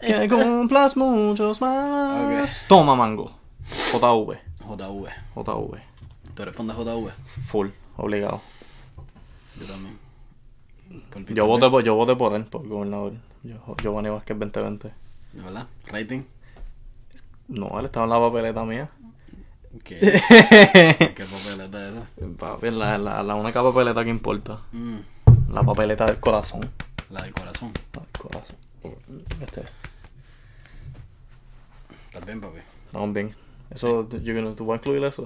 Que cumplas muchos más. Toma, mango. JV. JV. JV. ¿Tú eres fan de JV? Full. Obligado. Yo también. Yo voté por, yo voté por él, por gobernador. Yo, Giovanni Vázquez 2020. ¿De verdad? ¿Rating? No, él estaba en la papeleta mía. ¿Qué? ¿Qué papeleta es esa? Papi, la, la, la única papeleta que importa. Mm, La papeleta del corazón. la del corazón. La del corazón. Este, ¿Estás bien, papi? estamos bien. Eso, yo, ¿tú vas a incluir eso?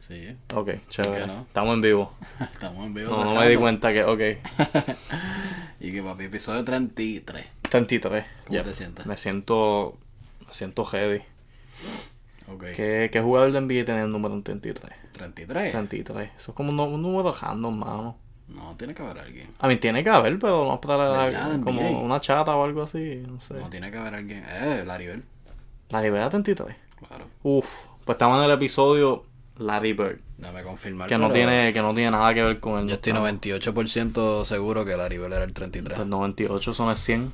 Sí. Ok, chévere. no? Estamos en vivo. Estamos en vivo. No, no me di cuenta que, ok. y que, papi, episodio 33. 33. ¿Cómo Ya. te sientes? Me siento. Me siento heavy. Ok. ¿Qué, qué jugador de NBA tiene el número en 33? 33. 33. Eso es como un, un número random, mano. No, tiene que haber alguien. A mí tiene que haber, pero no para ¿Verdad? Como NBA. una chata o algo así. No sé. No, tiene que haber alguien. Eh, Laribel. La Bird 33. Claro. Uf. Pues estamos en el episodio Larry Bird. Dame confirmar. Que no, tiene, que no tiene nada que ver con el. Yo estoy 98% seguro que Laribel era el 33. Pues 98 son el 100.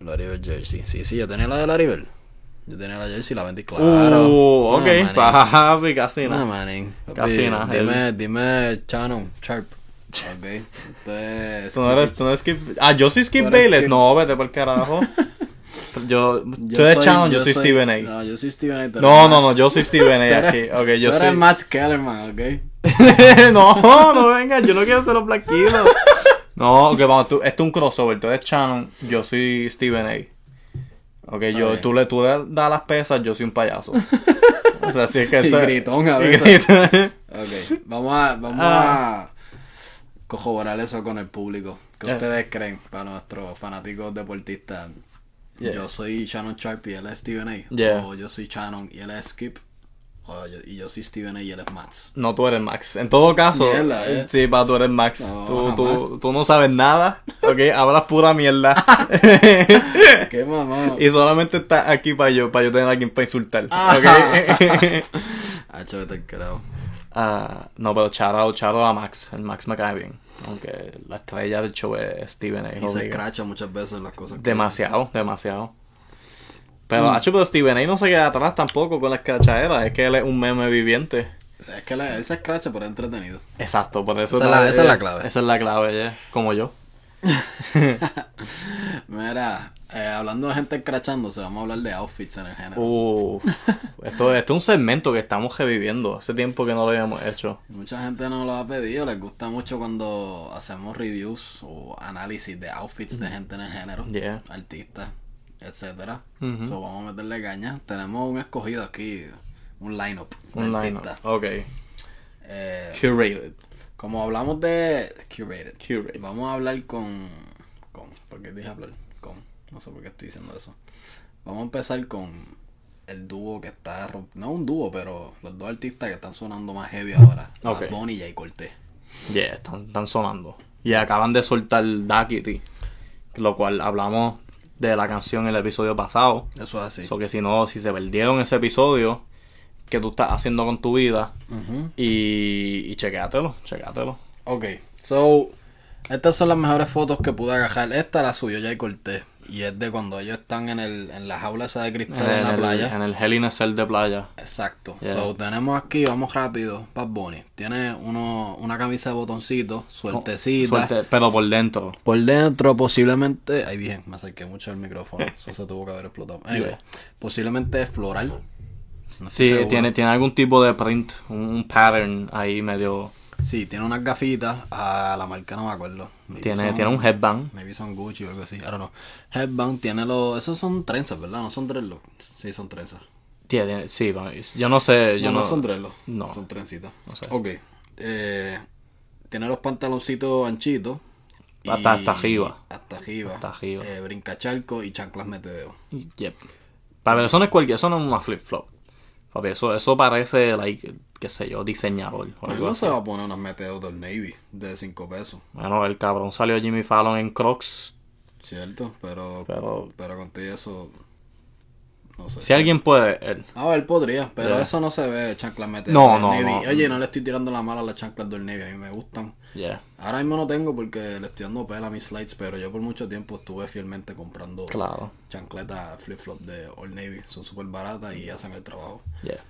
Laribel Jersey. Sí, sí, yo tenía la de Laribel. Yo tenía la Jersey y la vendí, claro. Uh, ok. No, manín. Papi, casi No, nada. manín. Papi, Casi nada, Dime, dime, Shannon, Sharp. Ok. Usted Tú no eres, tú no eres Skip. Ah, yo soy Skip Tú Bayless. Skip- No, vete por el carajo. yo, tú Yo eres soy- Shannon, yo, soy Steven A. No, yo soy Steven A. tú No, no, no, yo soy Steven Tú A aquí. Ok, yo tú eres soy. Max Kellerman, ok. no, no venga, yo no quiero ser los blanquitos. No, ok, vamos, tú, esto es un crossover. Tú eres Shannon, yo soy Steven A. Ok, yo, tú le, tú le das las pesas, yo soy un payaso. O sea, si es que Y esto- gritón a veces. Ok, vamos a, vamos Ah. a corroborar eso con el público. ¿Qué Yeah. ustedes creen para nuestros fanáticos deportistas? Yeah. Yo soy Shannon Sharp y él es Steven A. Yeah. O yo soy Shannon y él es Skip. Yo- y yo soy Steven y él es Mats. No, tú eres Max. En todo caso, Mierda, eh. sí, pa, tú eres Max. No, tú, tú, tú no sabes nada, ¿ok? Hablas pura mierda. ¡Qué mamá! y solamente estás aquí para yo, para yo tener a alguien para insultar, Ah. ¿ok? Ah, carajo. Ah, no, pero shout out a Max. El Max me cae bien. Aunque la estrella del show es Steven A. Y se escracha muchas veces las cosas. que- Demasiado, demasiado. Mm. Pero, hacho, pero Steven A no se queda atrás tampoco con la escrachadera. Es que él es un meme viviente. Es que la- él se escracha, pero es entretenido. Exacto, por eso. Esa es la- esa es la clave. Esa es la clave, ya. Como yo. Mira, eh, hablando de gente escrachándose, vamos a hablar de outfits en el género. Uh, esto, esto es un segmento que estamos reviviendo. Hace tiempo que no lo habíamos hecho. Mucha gente nos lo ha pedido, les gusta mucho cuando hacemos reviews o análisis de outfits de gente en el género, Yeah. artistas, etcétera. Ujú. So, vamos a meterle caña. Tenemos un escogido aquí, un lineup Un line artistas. Ok. Eh, Curated. como hablamos de curated, Curated. vamos a hablar con, con, ¿por qué dije hablar? Con, no sé por qué estoy diciendo eso. Vamos a empezar con el dúo que está, no un dúo, pero los dos artistas que están sonando más heavy ahora, Ok. Bad Bunny y Jay Cortez. Yeah, están, están sonando. Y acaban de soltar Duckity. Lo cual hablamos de la canción en el episodio pasado. Eso es así. So que si no, si se perdieron ese episodio, que tú estás haciendo con tu vida? Y, y chequéatelo, chequéatelo. Ok, so, estas son las mejores fotos que pude agarrar. Esta la subió Jay Cortés. Y es de cuando ellos están en, el, en la jaula esa de cristal en, la el, playa. En el Hell in a Cell de playa. Exacto. Yeah. So, tenemos aquí, vamos rápido, Bad Bunny. Tiene uno, una camisa de botoncito, sueltecita. Suerte, pero por dentro. Por dentro, posiblemente. Ay, bien, me acerqué mucho al micrófono. Eso se tuvo que haber explotado. Anyway, Yeah. posiblemente es floral. No Sí, tiene, tiene algún tipo de print, un, un pattern ahí medio... Sí, tiene unas gafitas. A la marca no me acuerdo. Maybe Tiene, son- tiene un headband. Maybe son Gucci o algo así. I don't know. Headband tiene los. Esos son trenzas, ¿verdad? No son dreadlocks. Sí, son trenzas. Tiene, sí, yo no sé, yo no, no... no son dreadlocks. No. Son trencitas. No sé. Ok. Eh, tiene los pantaloncitos anchitos. Hasta- hasta arriba. Hasta arriba. Hasta arriba. Eh, brincacharco y chanclas metedeo. Yep. Pero eso no es cualquier, eso no es una flip flop. Papi, eso, eso parece, like, qué sé yo, diseñador. o algo no así. se va a poner unas meteos del Navy de 5 pesos. Bueno, el cabrón salió Jimmy Fallon en Crocs, Cierto, pero. Pero, pero contigo eso. No sé. Si alguien puede, él. Ah, él podría, pero Yeah. eso no se ve chanclas mete No, no, Navy. no. Oye, no le estoy tirando la mala a las chanclas del Navy, a mí me gustan. Yeah, Ahora mismo no tengo porque le estoy dando pela a mis slides, pero yo por mucho tiempo estuve fielmente comprando claro. chancletas flip-flop de Old Navy. Son súper baratas y hacen el trabajo. Yeah,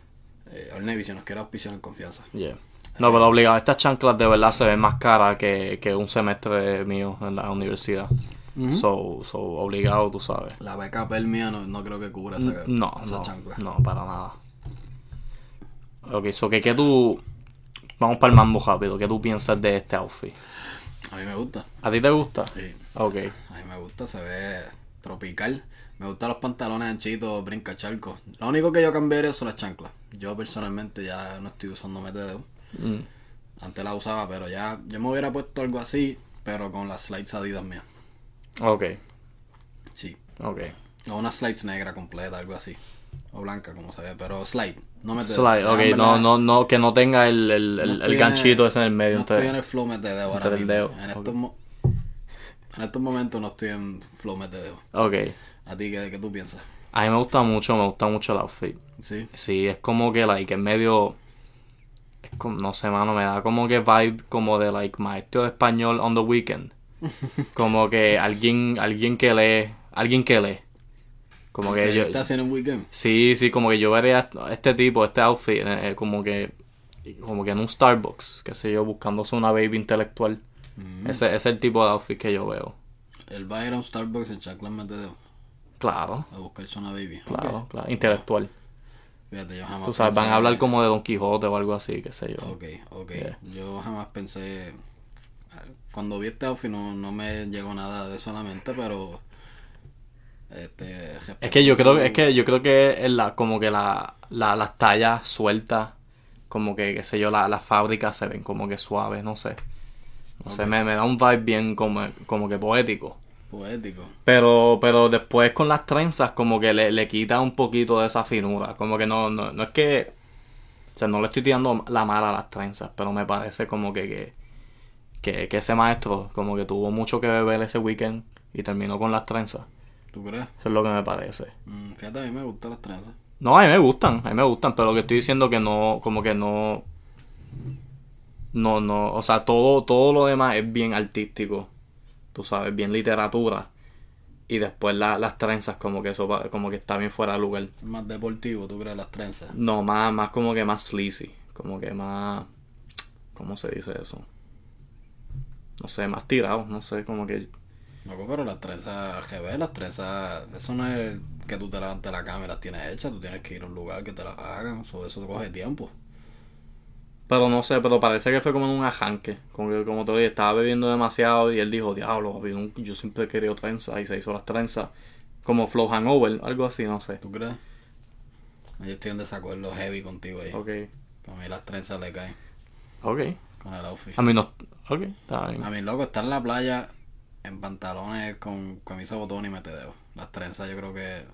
Eh, Old Navy, si nos quiere auspiciar en confianza. yeah. No, pero obligado, estas chanclas de verdad se ven más caras que, que un semestre mío en la universidad. So, so, obligado, tú sabes. La beca Pel mía no, no creo que cubra esa, No, esa no, chancla. no, para nada. Ok, so que, ¿qué tú... Vamos para el mambo rápido. ¿Qué tú piensas de este outfit? A mí me gusta. ¿A ti te gusta? Sí. Ok. A mí me gusta, se ve tropical. Me gustan los pantalones anchitos, brinca charco. Lo único que yo cambiaría son las chanclas. Yo personalmente ya no estoy usando metedeo. Mm, Antes la usaba, pero ya yo me hubiera puesto algo así, pero con las slides adidas mías. Ok, Sí. ok. O una slides negra completa, algo así. O blanca, como se ve, pero slide. No metedeo. Slide, ok, no, no, no, que no tenga el, el, no el, el ganchito ese en el medio. No entre- estoy en el flow metedeo ahora entre mismo. dedo, En, estos en estos momentos no estoy en flow metedeo. Ok. ¿A ti qué, qué tú piensas? A mí me gusta mucho, me gusta mucho el outfit. Sí. Sí, es como que, like, en medio... Es como, no sé, mano, me da como que vibe como de, like, maestro de español on the weekend. Como que alguien, alguien que lee, alguien que lee. Como que yo... ¿Estás haciendo un weekend? Sí, sí, como que yo vería a este tipo, este outfit, eh, como que como que en un Starbucks, qué sé yo, buscándose una baby intelectual. Mm. Ese, ese es el tipo de outfit que yo veo. Él va a ir a un Starbucks en chanclas metedeo Claro, a buscarse una baby. claro, claro, intelectual. Fíjate, yo jamás Tú sabes, van a hablar como de Don Quijote o algo así, qué sé yo. Ok, ok. Yeah. Yo jamás pensé... Cuando vi este outfit no, no me llegó nada de eso a la mente, pero... Este, Es que yo creo, es que yo creo que la, como que la, la, las tallas sueltas, como que, qué sé yo, la- las fábricas se ven como que suaves, no sé. No sé, me, me da un vibe bien como, como que poético. Poético. Pero, pero después con las trenzas como que le, le quita un poquito de esa finura. Como que no, no, no es que... O sea, no le estoy tirando la mala a las trenzas, pero me parece como que, que, que, que ese maestro como que tuvo mucho que beber ese weekend y terminó con las trenzas. ¿Tú crees? Eso es lo que me parece. Mm, fíjate, a mí me gustan las trenzas. No, a mí me gustan, a mí me gustan, pero lo que estoy diciendo que no, como que no... No, no, o sea, todo, todo lo demás es bien artístico, tú sabes, bien literatura. Y después la- las trenzas como que eso como que está bien fuera de lugar. Más deportivo, ¿tú crees? Las trenzas. No, más, más como que más sleazy, como que más... ¿Cómo se dice eso? No sé, más tirado, no sé, como que... Loco, pero las trenzas, revés, las trenzas, eso no es que tú te levantes la cama y las tienes hechas, tú tienes que ir a un lugar que te las hagan, so, eso te coge tiempo. Pero no sé, pero parece que fue como en un arranque. Como que, como te dije, estaba bebiendo demasiado y él dijo, diablo, yo siempre he querido trenzas y se hizo las trenzas. Como Flow Hangover, algo así, no sé. ¿Tú crees? Yo estoy en desacuerdo heavy contigo ahí. Ok, Para mí las trenzas le caen ok. Con el outfit. A mí no... Ok, está bien. A mí, loco, estar en la playa en pantalones con camisa botón y metedeo. Las trenzas, yo creo que.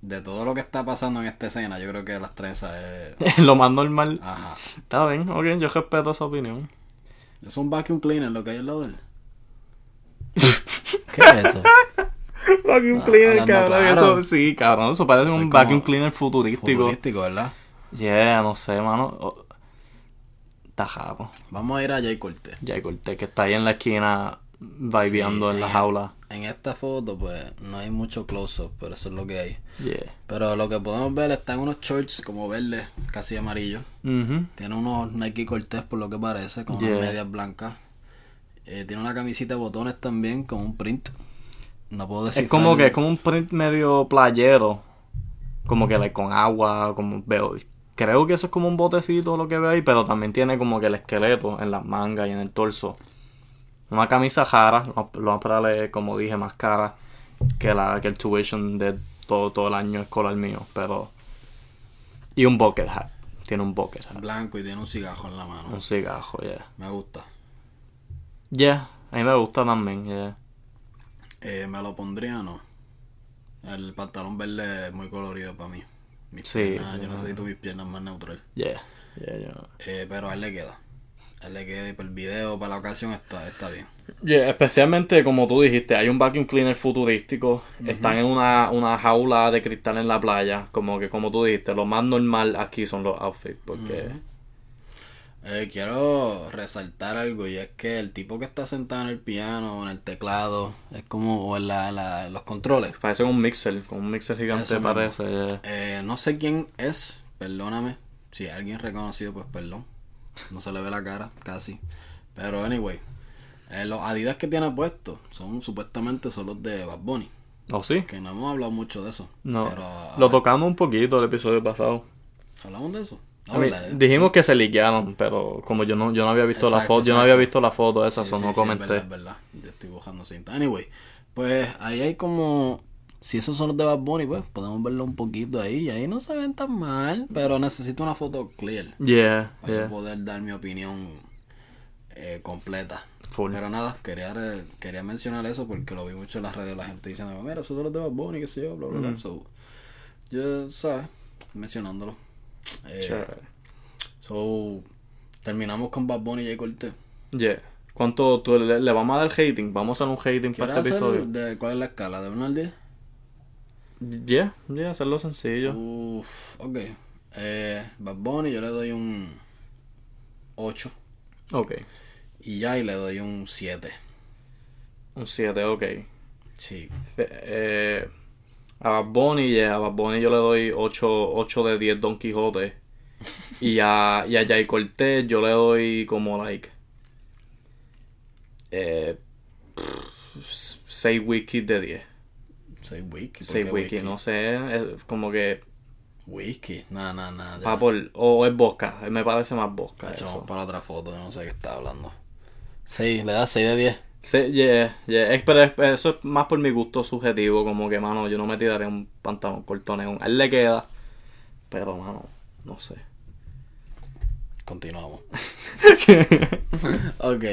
De todo lo que está pasando en esta escena, yo creo que las trenzas es. Lo más normal. Ajá. Está bien, ok, yo respeto esa opinión. Es un vacuum cleaner lo que hay al lado de él. ¿Qué es eso? Vacuum Ah, cleaner, cabrón. claro. Eso, sí, cabrón. Eso parece Eso un vacuum cleaner futurístico. Futurístico, ¿verdad? Yeah, no sé, mano. Está jaro. Vamos a ir a Jay Cortez. Ya corté que está ahí en la esquina vibeando Sí, en la jaula. En esta foto, pues, no hay mucho close-up, pero eso es lo que hay. Yeah. Pero lo que podemos ver está en unos shorts como verdes, casi amarillos. Tiene unos Nike Cortez por lo que parece, con Yeah. unas medias blancas. Eh, tiene una camisita de botones también, con un print. No puedo decir. Es como que es como un print medio playero. Como que like, con agua, como veo. Creo que eso es como un botecito lo que veo ahí, pero también tiene como que el esqueleto en las mangas y en el torso. Una camisa jara, lo más probable como dije, más cara que la que el tuition de todo, todo el año escolar mío, pero... Y un bucket hat. Tiene un bucket hat. Blanco y tiene un cigarro en la mano. Un cigarro, yeah. Me gusta. Yeah, a mí me gusta también, yeah. Eh, me lo pondría, no. El pantalón verde es muy colorido para mí. Mis Sí, piernas, yo no. necesito mis piernas más neutral. Yeah, yeah, yeah. Eh, pero a él le queda. él le quede para el video, para la ocasión, está, está bien. Yeah, especialmente como tú dijiste, hay un vacuum cleaner futurístico, están en una, una jaula de cristal en la playa, como que como tú dijiste, lo más normal aquí son los outfits, porque Eh, quiero resaltar algo y es que el tipo que está sentado en el piano o en el teclado es como o en la, la- los controles. parece un mixer, con un mixer gigante parece. Eh, no sé quién es, perdóname. Si es alguien reconocido, pues perdón. No se le ve la cara, casi. Pero anyway, eh, los Adidas que tiene puesto son supuestamente son los de Bad Bunny. ¿Oh sí? Que no hemos hablado mucho de eso. No. Pero, Lo tocamos un poquito el episodio pasado. ¿Hablamos de eso? Dijimos que se liquearon, pero como yo no, yo no había visto la Exacto, foto, yo no había visto la foto esa, Sí, sí, no sí, es comenté. verdad, es verdad. Yo estoy buscando cinta. Anyway, pues ahí hay como. Si esos son los de Bad Bunny, pues podemos verlo un poquito ahí. Y ahí no se ven tan mal. Pero necesito una foto clear. Yeah, Para yeah. poder dar mi opinión eh, completa. Full. Pero nada, quería, quería mencionar eso porque lo vi mucho en las redes. La gente diciendo, mira, esos son los de Bad Bunny, qué sé yo, bla, bla, bla. So, yo, ¿sabes? Mencionándolo. Eh, so, terminamos con Bad Bunny y Jay Cortez. Yeah. ¿Cuánto tú le, le vamos a dar hating? ¿Vamos a hacer un hating para ¿Quieres este hacer episodio? de, cuál es la escala? ¿De 1 al 10? Yeah, yeah, hacerlo sencillo. Uff, ok. Eh, Bad Bunny yo le doy un 8. Ok. Y Jay le doy un 7. Un 7, ok. Sí. Eh, eh, a Bad Bunny, yeah, a Bad Bunny yo le doy 8, 8 de 10 Don Quijote. y a, y a Jay Cortez yo le doy como like eh, 6 whisky de 10. 6 whisky. ¿por 6 qué whisky, no sé, es como que Whisky. Nada, nada, nada. pa por, o es vodka, me parece más vodka. Echamos para otra foto, no sé qué está hablando. 6, le das 6 de 10. Sí, yeah, yeah. Es, pero es- eso es más por mi gusto subjetivo, como que, mano, yo no me tiraré un pantalón corto neón. A él le queda, pero, mano, no sé. Continuamos. ok.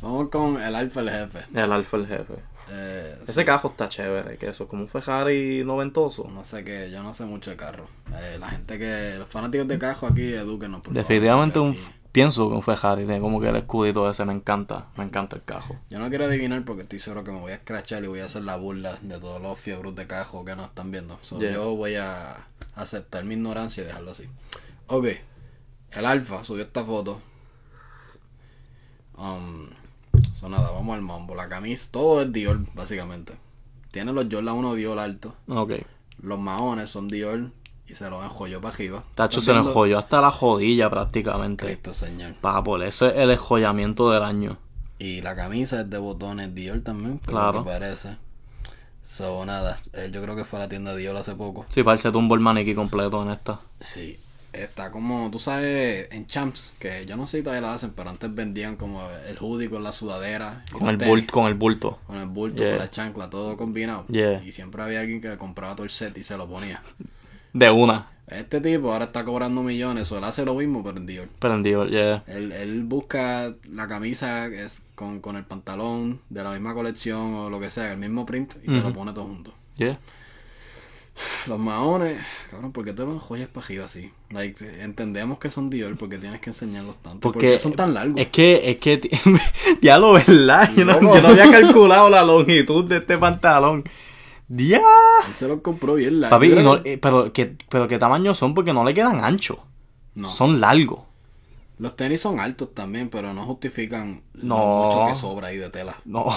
Vamos con el alfa el jefe. El alfa el jefe. Eh, Ese cajo está chévere, que eso, como un Ferrari noventoso. no sé qué, yo no sé mucho de carro. Eh, la gente que, los fanáticos de cajo aquí, edúquenos por Definitivamente favor. un, pienso que un Ferrari, tiene como que el escudito ese me encanta, me encanta el cajo. Yo no quiero adivinar porque estoy seguro que me voy a escrachar y voy a hacer la burla de todos los fiebros de cajo que nos están viendo. So, Yeah. Yo voy a aceptar mi ignorancia y dejarlo así. Ok. El alfa subió esta foto. Um, so nada, vamos al mambo. La camisa, todo es Dior, básicamente. Tiene los Jordan 1 Dior alto. Ok. Los maones son Dior y se los enjolló para arriba. Tacho ¿Estás se viendo? enjolló hasta la jodilla prácticamente. Cristo señor. Pa, por eso es el enjollamiento del año. Y la camisa es de botones Dior también, por Claro. lo que parece. So, nada, eh, yo creo que fue a la tienda Dior hace poco. Sí, parece tumbo el maniquí completo en esta. Sí, está como, tú sabes, en Champs, que yo no sé si todavía la hacen, pero antes vendían como el hoodie con la sudadera. Con el, tenis, con el bulto. Con el bulto, Yeah. con la chancla, todo combinado. Yeah. Y siempre había alguien que compraba todo el set y se lo ponía. De una. Este tipo ahora está cobrando millones, o él hace lo mismo, pero en Dior. Prendido, yeah. Él, él busca la camisa es con, con el pantalón de la misma colección o lo que sea, el mismo print, y se lo pone todo junto. Yeah. Los maones, cabrón, ¿por qué te los enjollas para arriba así? Like, entendemos que son Dior porque tienes que enseñarlos tanto. ¿Por Porque qué son tan largos? Es que, es que, ya lo verdad, yo no, yo no había calculado la longitud de este pantalón. ¡Ya! Él se los compró bien largos. Papi, no- que- eh, pero, ¿qué, pero qué tamaño son porque no le quedan anchos. No. Son largos. Los tenis son altos también, pero no justifican No. lo mucho que sobra ahí de tela. No.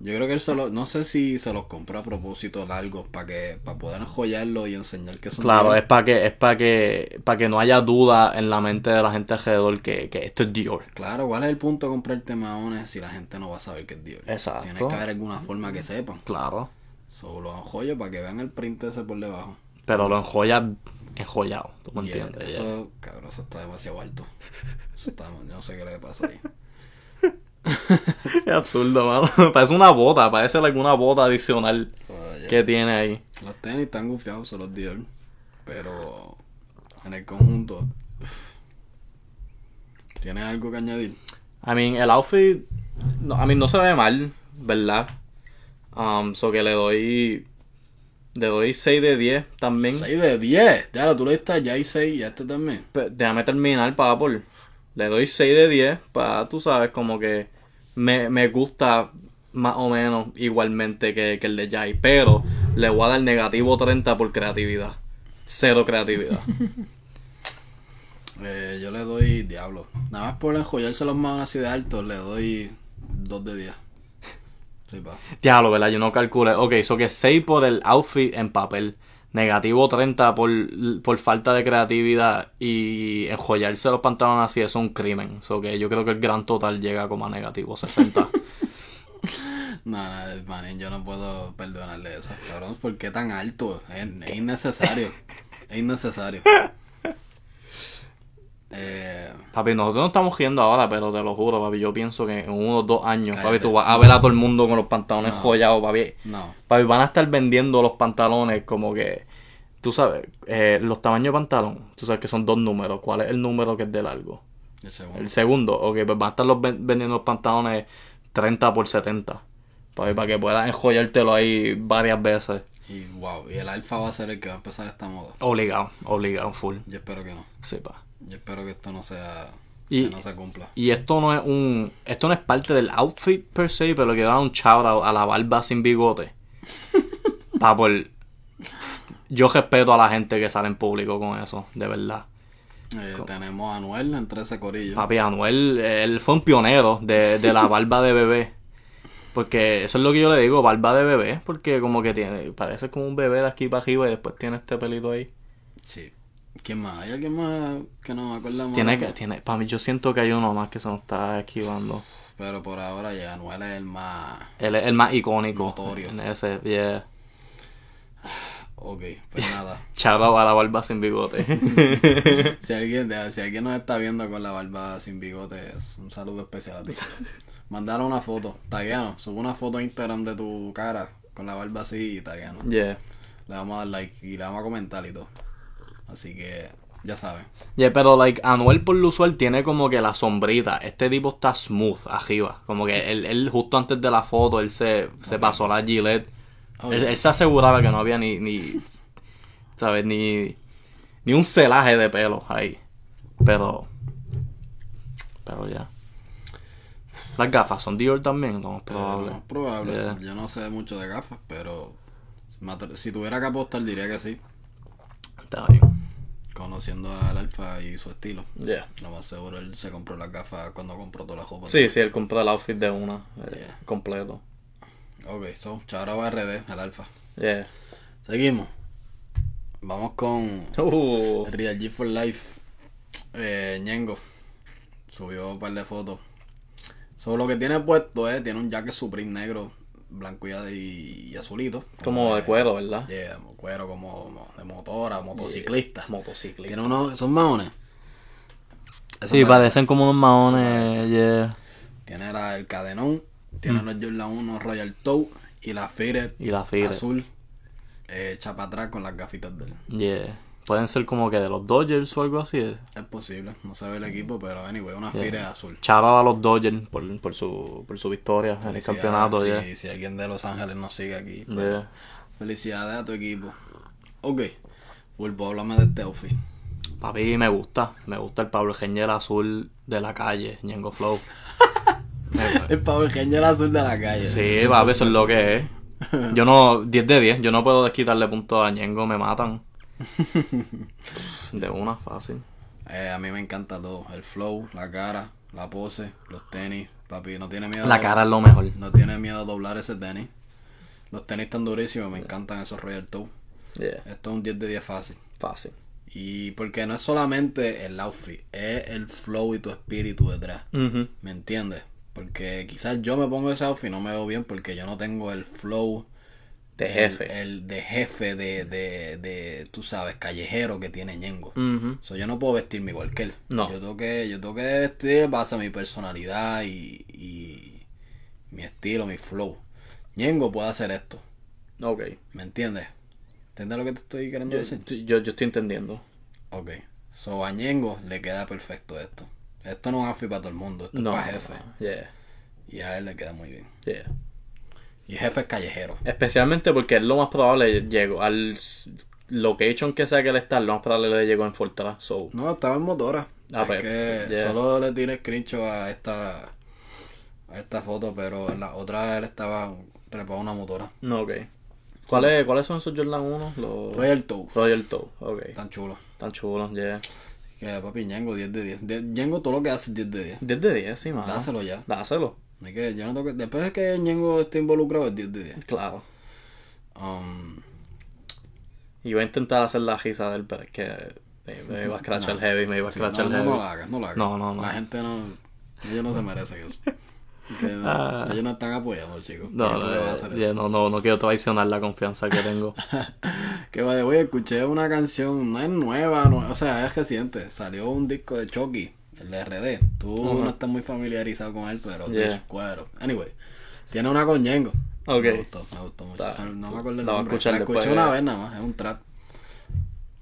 Yo creo que él se los, no sé si se los compró a propósito largos para que, para poder enjollarlo y enseñar que son Claro, Dior. es para que, es para que, para que no haya duda en la mente de la gente alrededor que, que esto es Dior. Claro, ¿cuál es el punto de comprarte maones si la gente no va a saber que es Dior? Exacto. Tiene que haber alguna forma que sepan. Claro. Solo enjollo para que vean el print ese por debajo. Pero lo enjoya enjollado, ¿tú me Yeah, entiendes? eso, cabrón, eso está demasiado alto. Eso está, yo no sé qué le pasó ahí. Es absurdo, mano. Parece una bota, parece alguna bota adicional que tiene ahí. Los tenis están gufiados, son los Dior. Pero en el conjunto, ¿tienes algo que añadir? I mean, el outfit, no, I mean, no se ve mal, ¿verdad? Um, so que le doy, le doy 6 de 10 también. 6 de 10. Ya, tú le diste ya y 6 y a este también. Pe- Déjame terminar, para por. Le doy 6 de 10 para, tú sabes, como que me, me gusta más o menos igualmente que, que el de Jai, pero le voy a dar negativo 30 por creatividad. Cero creatividad. Eh, yo le doy diablo. Nada más por enjollarse los manos así de alto, le doy 2 de 10. Sí, pa. Diablo, ¿verdad? Yo no calculé. Ok, eso que 6 por el outfit en papel. Negativo 30 por, por falta de creatividad y enjollarse los pantalones así, es un crimen. So que yo creo que el gran total llega como a negativo 60. No, no, manín, yo no puedo perdonarle eso. Cabrón, ¿por qué tan alto? Es, es innecesario. es innecesario. Eh, papi, nosotros no estamos riendo ahora, pero te lo juro, papi. Yo pienso que en unos dos años, papi, tú vas a ver a todo el mundo con los pantalones No. jollados, papi. no. Papi, van a estar vendiendo los pantalones como que. Tú sabes, eh, los tamaños de pantalón. Tú sabes que son dos números. ¿Cuál es el número que es de largo? El segundo. El segundo, ok, pues van a estar los ven- vendiendo los pantalones 30 por 70. Papi, para que puedas enjollártelo ahí varias veces. Y wow, y el alfa va a ser el que va a empezar esta moda. Obligado, obligado, full. Yo espero que no. Sí, pa. Yo espero que esto no sea. Y- que no se cumpla. Y esto no es un. Esto no es parte del outfit per se, pero quiero dar un shout out a la barba sin bigote. Pa, por. Yo respeto a la gente que sale en público con eso, de verdad. Eh, tenemos a Anuel entre ese corillo. Papi, Anuel, él fue un pionero de, de la barba de bebé. Porque eso es lo que yo le digo, barba de bebé. Porque como que tiene, parece como un bebé de aquí para arriba y después tiene este pelito ahí. Sí. ¿Quién más? ¿Hay alguien más que nos acordamos? Tiene que, tiene, para mí yo siento que hay uno más que se nos está esquivando. Pero por ahora ya Anuel es el más. Él es el más icónico. Notorio. En ese, yeah. Ok, pues nada. Shout out a la barba sin bigote. Si alguien, si alguien nos está viendo con la barba sin bigote, es un saludo especial a ti. Mandale una foto, tagueanos, sube una foto a Instagram de tu cara con la barba así y tagueanos. yeah. Le vamos a dar like y le vamos a comentar y todo. Así que ya saben. Yeah, pero like Anuel por lo usual tiene como que la sombrita. Este tipo está smooth arriba. Como que él, él justo antes de la foto, él se, se pasó la Gillette. Oh, él, yeah. él se aseguraba que no había ni, ni ¿sabes? Ni, ni un celaje de pelo ahí. Pero, pero ya. Las gafas son Dior también, no es Pero probable. es probable. Yeah. Yo no sé mucho de gafas, pero si tuviera que apostar diría que sí. Está bien. Conociendo al alfa y su estilo. Yeah. Lo más seguro él se compró las gafas cuando compró toda la ropa. Sí, sí, él compró el outfit de una, eh, Yeah. completo. Ok, so, Chara RD, el alfa. Yeah. Seguimos. Vamos con Uh, Real G for Life. Eh, Ñengo. Subió un par de fotos. So, lo que tiene puesto es, tiene un jacket Supreme negro, blanco y, azulito. como de cuero, ¿verdad? Yeah, como cuero, como, de motora, motociclista. Motociclista. Tiene unos, esos maones. Eso Sí, parece. parecen como unos maones, yeah. Tiene la- el cadenón, tiene los Jordan 1 Royal Toe y la Mm. Y la azul eh, hecha para atrás con las gafitas de él. Yeah. Pueden ser como que de los Dodgers o algo así. Es posible, no se ve el equipo, pero anyway, una Fitted azul. Chara a los Dodgers por, por, su, por su victoria en el campeonato, si, yeah. si alguien de Los Ángeles nos sigue aquí, pues, Yeah. felicidades a tu equipo. Ok, vuelvo a hablarme de este outfit. Papi, me gusta. Me gusta el Pablo Gengel azul de la calle, Ñengo Flow. El Power Ranger azul de la calle. sí, papi, eso es lo que es. Yo no, 10 de 10, yo no puedo desquitarle puntos a Ñengo, me matan. De una, fácil. Eh, a mí me encanta todo. El flow, la cara, la pose, los tenis. Papi, no tiene miedo. La cara es lo mejor. No tiene miedo a doblar ese tenis. Los tenis están durísimos, me encantan esos Royal Toe. Yeah, Esto es un 10 de 10 fácil. fácil. Y porque no es solamente el outfit, es el flow y tu espíritu detrás. ¿Me entiendes? Porque quizás yo me pongo ese outfit y no me veo bien porque yo no tengo el flow De jefe. El, de jefe de, de, de, tú sabes, callejero que tiene Ñengo. Ujú. So, yo no puedo vestirme igual que él. No. Yo tengo que, yo tengo que vestir base a mi personalidad y, y mi estilo, mi flow. Ñengo puede hacer esto. Ok. ¿Me entiendes? ¿Entiendes lo que te estoy queriendo Yo, decir? yo, yo estoy entendiendo. Ok. So a Ñengo le queda perfecto esto. Esto no es un outfit para todo el mundo, esto No. es para jefe. Yeah. Y a él le queda muy bien. Yeah. Y jefe es callejero. Especialmente porque es lo más probable llegó al location que sea que él está, lo más probable le llegó en Fortra. So, No, estaba en motora. Ah, es pues, que yeah. solo le tiré screenshot a esta a esta foto, pero en la otra él estaba trepado una motora. No, ok. ¿Cuáles, ¿Cuáles son esos Jordan 1? Los Royal Toe, Royal Toe. Ok. tan chulo. Tan chulos, yeah. Que papi, Ñengo 10 de 10. De- Ñengo todo lo que hace es 10 de 10. 10 de 10, sí, mano. Dáselo ya. Dáselo. Es que yo no tengo que- Después de que Ñengo esté involucrado es 10 de 10. Claro. Um, Y iba a intentar hacer la risa de él, pero es que me, me iba a scratchar heavy, me iba a sí, scratchar no, no, heavy. no lo hagas, no lo hagas. No, no, no. La gente no... Ellos no se merecen eso. Que no- Ah. Ellos no están apoyando, chicos. No, ¿Por qué tú le vas a no, eso? no, no, no quiero traicionar la confianza que tengo. Que vaya, güey, escuché una canción, no es nueva, no- o sea, es reciente. Salió un disco de Chucky, el RD. Tú no estás muy familiarizado con él, pero Yeah. cuero. Anyway, tiene una con Ñengo. Ok. Me gustó, me gustó mucho. O sea, no me acuerdo el la nombre. La escuché una vez nada más, es un trap.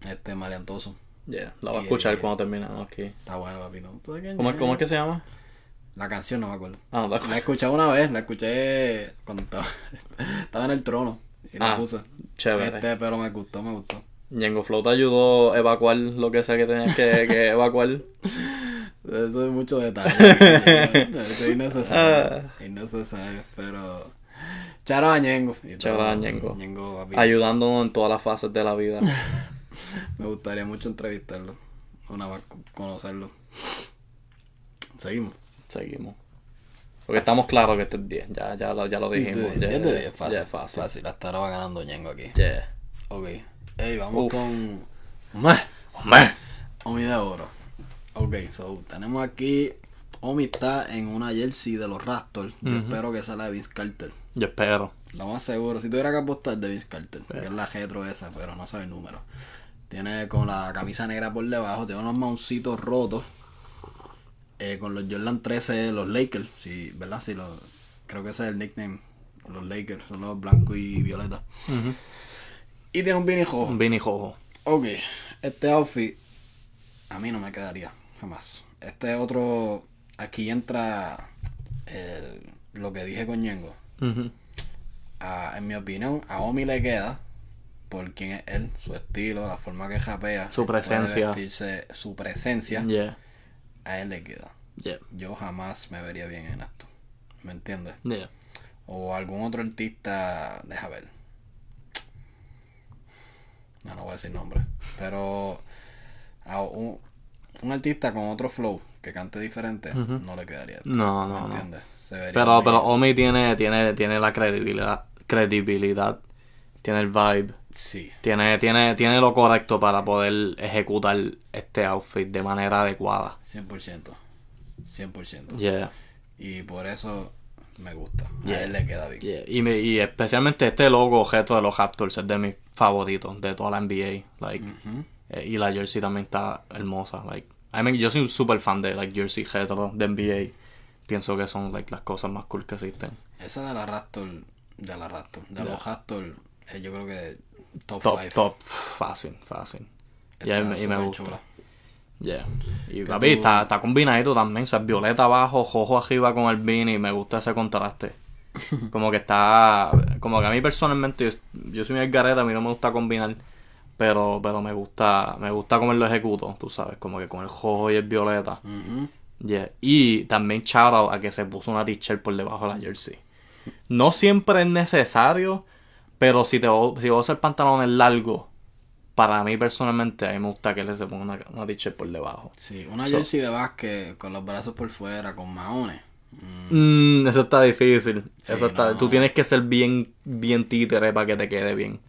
Este, maleantoso. Yeah, la voy a Yeah. escuchar cuando terminemos aquí. Está bueno, papito. ¿Tú sabes quién ¿Cómo? ¿Cómo es que se llama? La canción no me acuerdo. Ah, no, La he escuchado una vez, la escuché cuando estaba, estaba en el trono. Y la Ah, puse. chévere. Este, pero me gustó, me gustó. Ñengo Flow te ayudó a evacuar lo que sea que tenías que, que evacuar. Eso es mucho detalle. Eso es innecesario. Ah. Innecesario. Pero. Charo a Ñengo. y Charo todo. a Ñengo. Ñengo. Ayudándonos en todas las fases de la vida. Me gustaría mucho entrevistarlo. Una vez co- conocerlo. Seguimos. Seguimos. Porque estamos claros que este es 10. Ya, ya, lo, ya lo dijimos. 10 de ya- 10, 10 de 10, fácil, ya, fácil. fácil. Hasta ahora va ganando Ñengo aquí. Yeah. Ok. Ey, vamos Uf. con. Hombre, Hombre. Omi de oro. Ok, so tenemos aquí. Omi está en una jersey de los Raptors. Yo espero que sea la de Vince Carter. Yo espero. Lo más seguro, si tuviera que apostar de Vince Carter, que es la retro esa, pero no sabe el número. Tiene con la camisa negra por debajo, tiene unos mauncitos rotos. eh, con los Jordan 13, los Lakers, sí, ¿verdad? Sí, los, creo que ese es el nickname. Los Lakers, son los blancos y violeta. Y tiene un beanie rojo. Un Vini Jojo. Ok, este outfit a mí no me quedaría, jamás. Este otro, aquí entra el- lo que dije con Ñengo. A- en mi opinión, a Omi le queda por quién es él, su estilo, la forma que japea, Su presencia. vestirse, su presencia, Yeah. a él le queda. Yeah. Yo jamás me vería bien en esto, ¿me entiendes? Yeah. O algún otro artista, deja ver. No, no voy a decir nombre. Pero a un, un artista con otro flow que cante diferente, no le quedaría. esto, No, ¿Me no, no. entiendes? Se vería Pero, muy- pero Omi tiene, tiene, tiene la credibilidad, credibilidad, tiene el vibe, Sí, tiene, tiene, tiene lo correcto para poder ejecutar este outfit de manera adecuada. 100%. 100%. Yeah. Y por eso me gusta. Yeah. A él le queda bien. Yeah. Y, me- y especialmente este logo objeto de los Raptors es de mis favoritos de toda la NBA. Like, y la jersey también está hermosa. Like, I mean, yo soy un super fan de like, jersey retro de NBA. Pienso que son like, las cosas más cool que existen. Esa de la Raptor, de la Raptor, de los Raptor, eh, yo creo que top Top, 5. top, fácil, fácil. Y, ahí me- y me gusta. chula. Yeah. Y papi, tú- está, está combinadito también. O sea, violeta abajo, rojo arriba con el beanie. Me gusta ese contraste. Como que está. Como que a mí personalmente, yo, yo soy muy gareta, a mí no me gusta combinar. Pero, pero me gusta, me gusta cómo lo ejecuto, tú sabes, como que con el rojo y el violeta. Yeah. Y también shout out a que se puso una t-shirt por debajo de la jersey. No siempre es necesario, pero si te si voy a usar pantalones largos, para mí personalmente, a mí me gusta que le se ponga una, una t-shirt por debajo. Sí, una So- jersey de básquet con los brazos por fuera, con maones. Mm, Mm, eso está difícil. Sí, eso está, no. Tú tienes que ser bien, bien títere para que te quede bien.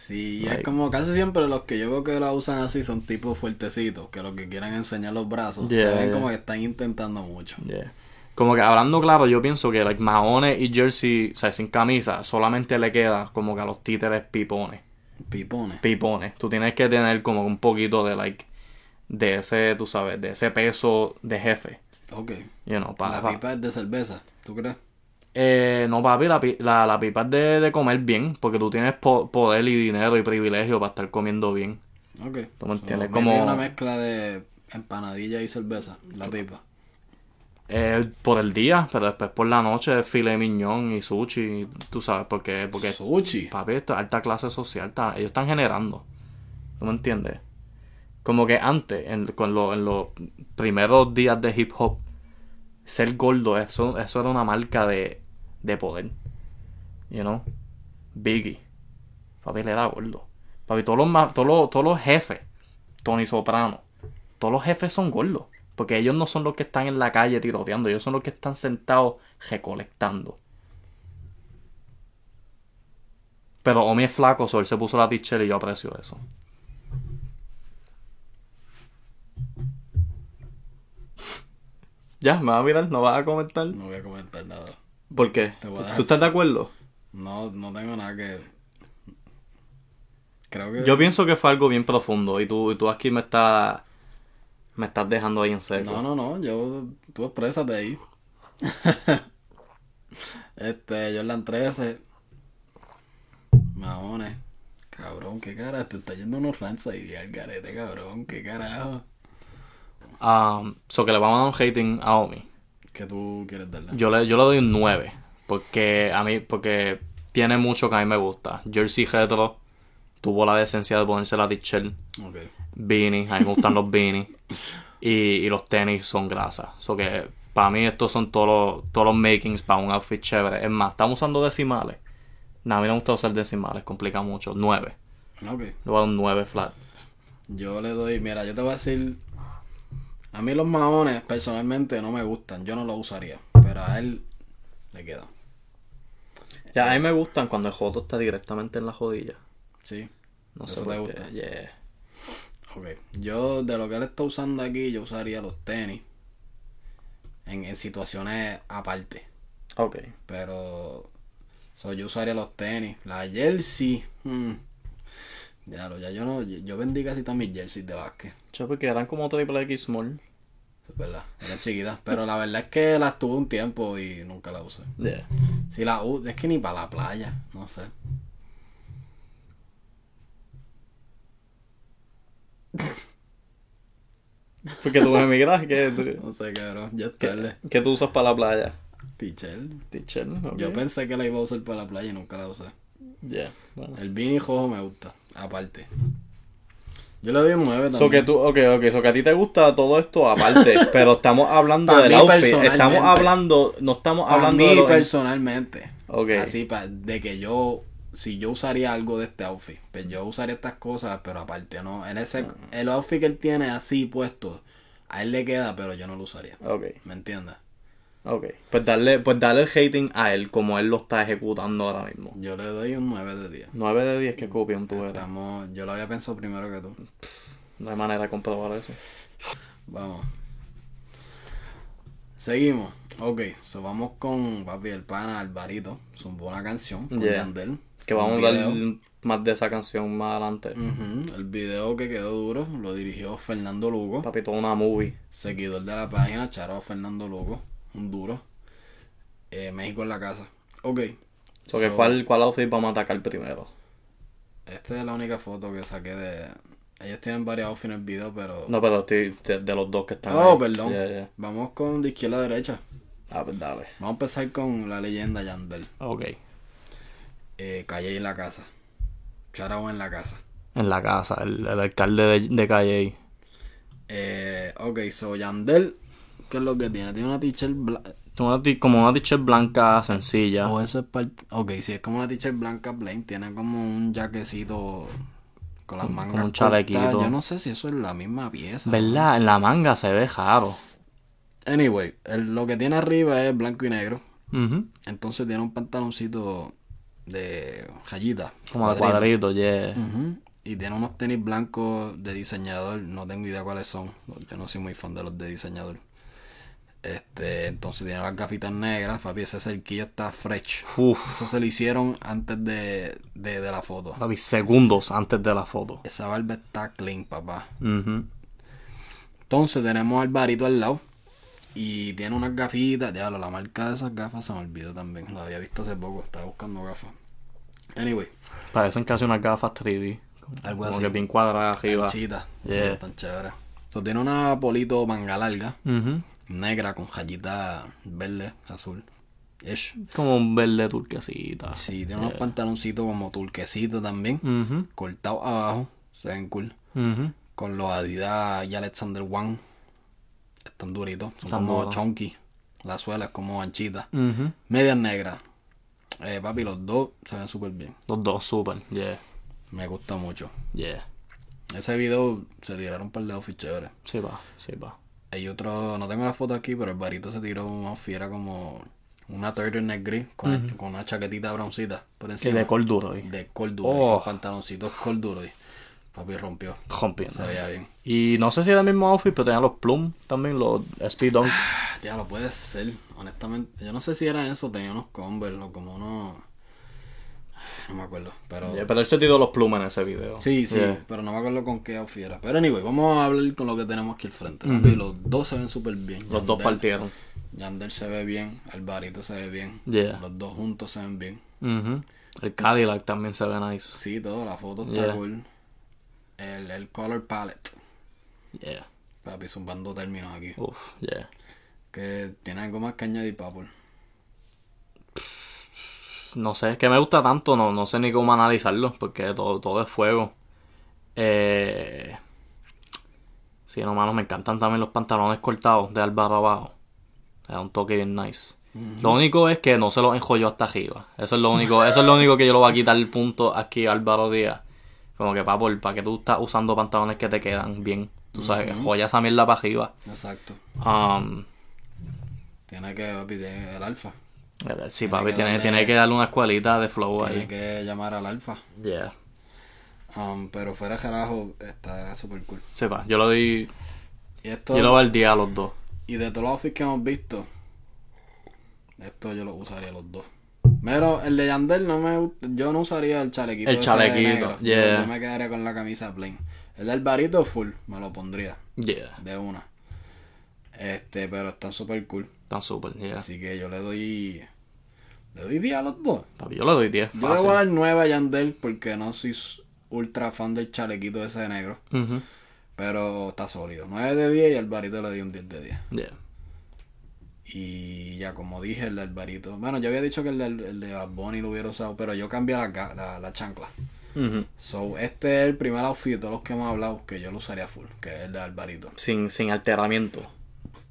Sí, Like- es como casi siempre los que yo veo que la usan así son tipos fuertecitos, que lo que quieren enseñar los brazos. Yeah, se ven yeah. como que están intentando mucho. Yeah. Como que hablando claro, yo pienso que like, maones y jersey, o sea, sin camisa, solamente le queda como que a los títeres pipones. Pipones. pipones. Tú tienes que tener como un poquito de like de ese, tú sabes, de ese peso de jefe. Ok. You know, la pa- pipa es de cerveza, ¿tú crees? Eh, no, papi, la, la, la pipa es de, de comer bien, porque tú tienes po- poder y dinero y privilegio para estar comiendo bien. Ok. Tú me So, entiendes, maybe como- una mezcla de empanadilla y cerveza, la pipa. Eh, por el día, pero después por la noche filet miñón y sushi, tú sabes, porque, porque Sushi. papi, esto es alta clase social, está- ellos están generando. ¿Tú me entiendes? Como que antes, en, con lo- en los primeros días de hip hop, ser gordo, eso, eso era una marca de, de poder. You know? Biggie. Papi, él era gordo. Papi, todos los, todos todos los jefes, Tony Soprano, todos los jefes son gordos. Porque ellos no son los que están en la calle tiroteando, ellos son los que están sentados recolectando. Pero Omi es flaco, so él se puso la t-shirt y yo aprecio eso. Ya, me vas a mirar, no vas a comentar. No voy a comentar nada. ¿Por qué? ¿Tú, estás de acuerdo? No, no tengo nada que. Creo que. Yo pienso que fue algo bien profundo y tú, y tú aquí me estás me estás dejando ahí en seco. No, no, no. Yo. Tú exprésate ahí. este, Jordan 13. Mahones. Cabrón, qué cara. Te está yendo unos rants ahí al garete, cabrón. Qué carajo. Um, so que le vamos a dar un hating a Omi. ¿Qué tú quieres darle? Yo le, yo le doy un 9. Porque a mí, porque tiene mucho que a mí me gusta. Jersey Retro tuvo la decencia de ponerse la t-shirt. Ok. Beanie, a mí me gustan los beanies. Y, y los tenis son grasa. So que para mí estos son todos los, todos los makings para un outfit chévere. Es más, estamos usando decimales. A mí no me gusta usar decimales, complica mucho. 9. Ok. Le voy a dar un 9 flat. Yo le doy. Mira, yo te voy a decir. A mí los mahones personalmente no me gustan. Yo no los usaría. Pero a él le queda. Ya, a mí me gustan cuando el joto está directamente en la jodilla. Sí. No sé te qué. gusta. Yeah. Ok. Yo, de lo que él está usando aquí, yo usaría los tenis. En, en situaciones aparte. Ok. Pero. So, yo usaría los tenis. La jersey. hmm, Ya, lo, ya yo no. Yo vendí casi todas mis jerseys de básquet. Yo porque eran como triple X small. Es verdad. Eran chiquitas. Pero la verdad es que las tuve un tiempo y nunca las usé. Yeah. Si la u- es que ni para la playa, no sé. Porque tú me migras, ¿qué, tú- No sé, cabrón. Ya es tarde. qué tú usas para la playa? Pichel. Teacher, ok. Yo pensé que la iba a usar para la playa y nunca la usé. Yeah, bueno. El beanie rojo me gusta, aparte. Yo le doy un 9 también. So que tú, ok, ok, so que a ti te gusta todo esto aparte, pero estamos hablando del outfit, personalmente. estamos hablando, no estamos Para hablando mí de lo- personalmente. Ok. Así, pa- de que yo, si yo usaría algo de este outfit, pues yo usaría estas cosas, pero aparte, ¿no? En ese, el outfit que él tiene así puesto, a él le queda, pero yo no lo usaría. Ok, ¿Me entiendes? Ok. Pues darle, pues darle el hating a él como él lo está ejecutando ahora mismo. Yo le doy un 9 de 10. 9 de 10 que copian tú eres. Estamos, yo lo había pensado primero que tú. No hay manera de comprobar eso. Vamos. Seguimos. Ok, so vamos con papi el pana Alvarito. Zumbó una canción con Yeah. Yandel. Que vamos a hablar más de esa canción más adelante. El video que quedó duro lo dirigió Fernando Lugo, Papi, toda una movie. seguidor de la página, charo Fernando Lugo, un duro. Eh, México en la casa. Ok. So que so, ¿cuál, ¿Cuál outfit vamos a atacar primero? Esta es la única foto que saqué de... Ellos tienen varios outfits en el video, pero... No, pero estoy de, de los dos que están oh, ahí. perdón. Yeah, yeah. Vamos con de izquierda a derecha. Ah, pues dale. Vamos a empezar con la leyenda Yandel. Ok. Eh, Calle en la casa. Charao en la casa. En la casa, el, el alcalde de, de Calle. Eh, ok, so Yandel, ¿qué es lo que tiene? Tiene una t-shirt bla- Una ti- como una t-shirt blanca sencilla. O eso es parte... Ok, si es como una t-shirt blanca plain, tiene como un jaquecito con las mangas un cortas. chalequito. Yo no sé si eso es la misma pieza. ¿Verdad? En la manga se ve raro. Anyway, el- lo que tiene arriba es blanco y negro. Entonces tiene un pantaloncito de rayita. Como de cuadrito. yeah. Y tiene unos tenis blancos de diseñador, no tengo idea cuáles son. Yo no soy muy fan de los de diseñador. Este, entonces tiene las gafitas negras, papi, ese cerquillo está fresh. Uf. Eso se lo hicieron antes de, de, de la foto. Papi, segundos antes de la foto. Esa barba está clean, papá. Entonces tenemos al barito al lado. Y tiene unas gafitas. Diablo, la marca de esas gafas se me olvidó también. La había visto hace poco. Estaba buscando gafas. Anyway, Parecen casi unas gafas 3D. Como, Algo como así. que bien cuadradas arriba. chita. Yeah. Tan chévere. So, tiene una polito manga larga. Ujú. Negra con rayita verde, azul. Ish. Como un verde turquesita. Sí, tiene unos pantaloncitos como turquesitos también. Ujú. Cortados abajo. Se ven cool. Con los Adidas y Alexander One. Están duritos. Son Están como duros. chunky. La suela es como anchita. Medias negras. Eh, papi, los dos se ven súper bien. Los dos, super. Yeah. Me gusta mucho. Yeah. Ese video se tiraron un par de outfits chéveres. Sí va, sí va. Hay otro, no tengo la foto aquí, pero el barito se tiró una fiera como una turtleneck gris con, con una chaquetita broncita por Y encima. de col duro ahí. de col duro, Oh. pantaloncitos col duro. y papi rompió. Rompiendo. Se veía bien. Y no sé si era el mismo outfit, pero tenía los plum también, los Speed Dunk. Ya lo puede ser, honestamente. Yo no sé si era eso, tenía unos Converse o como unos. No me acuerdo, pero. Yeah, pero él se tiró los plum en ese video. Sí, sí, Yeah. pero no me acuerdo con qué outfit era. Pero anyway, vamos a hablar con lo que tenemos aquí al frente. Los dos se ven súper bien. Los dos partieron. Yandel se ve bien, Alvarito se ve bien. Yeah. Los dos juntos se ven bien. El Cadillac también se ve nice. Sí, todo, la foto está cool. El, el color palette. Yeah. Papi, zumbando términos aquí. Uf, yeah. Que tiene algo más que añadir, papo. No sé, es que me gusta tanto, no, no sé ni cómo analizarlo, porque todo, todo es fuego. Eh... Sí, no, mano, me encantan también los pantalones cortados de Álvaro abajo. Es un toque bien nice. Lo único es que no se los enjolló hasta arriba. Eso es lo único, eso es lo único que yo le voy a quitar el punto aquí a Álvaro Díaz. Como que, papo, para que tú estás usando pantalones que te quedan bien. Tú sabes, joya esa mierda para arriba. Exacto. Um, Tiene que, el alfa. Sí, Tiene papi, que tiene, darle- tiene que darle una escuelita de flow Tiene ahí. que llamar al alfa. Yeah. Um, pero fuera de carajo, está súper cool. Sí, pa, yo le doy. Esto, Yo le doy el día a los dos. y de todos los outfits que hemos visto, esto yo lo usaría los dos. Pero el de Yandel no me yo no usaría el chalequito. El chalequito, negro. Yo- yeah. Yo, me quedaría con la camisa plain. El del barito full, me lo pondría Yeah. de una. Este, pero están súper cool. Están súper, yeah. Así que yo le doy. Le doy 10 a los dos. Papi, yo le doy 10. Yo le voy a dar 9 a Yandel porque no soy ultra fan del chalequito ese de negro. Pero está sólido. 9 de 10 y al barito le di un 10 de 10. Yeah. Y ya como dije, el del barito. Bueno, yo había dicho que el, del, el de Bad Bunny lo hubiera usado, pero yo cambié la, la, la chancla. So, este es el primer outfit de todos los que hemos hablado que yo lo usaría full, que es el de Alvarito. Sin, sin alteramiento.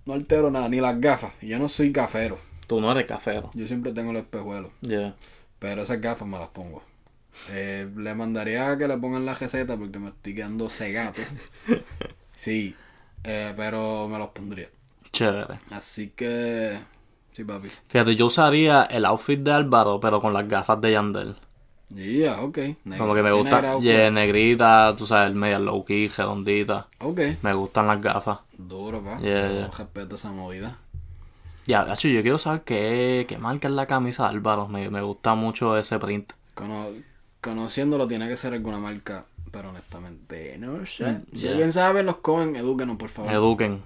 No altero nada, ni las gafas. Yo no soy gafero. Tú no eres cafero. Yo siempre tengo los espejuelos. Yeah. Pero esas gafas me las pongo. Eh, le mandaría que le pongan la receta porque me estoy quedando cegato. Sí, eh, pero me los pondría. Chévere. Así que, sí, papi. Fíjate, yo usaría el outfit de Álvaro, pero con las gafas de Yandel. Yeah, ok. Como que me gusta. negra. Yeah, negrita, tú sabes, media low key, redondita. Ok. Me gustan las gafas. Duro, pa. Yeah, yeah. respeto esa movida. Ya, gacho, yo quiero saber qué, qué marca es la camisa de Álvaro. Me, me gusta mucho ese print. Cono- conociéndolo tiene que ser alguna marca, pero honestamente, no sé. Si yeah. alguien sabe, los comen, edúquenos, por favor. Eduquen.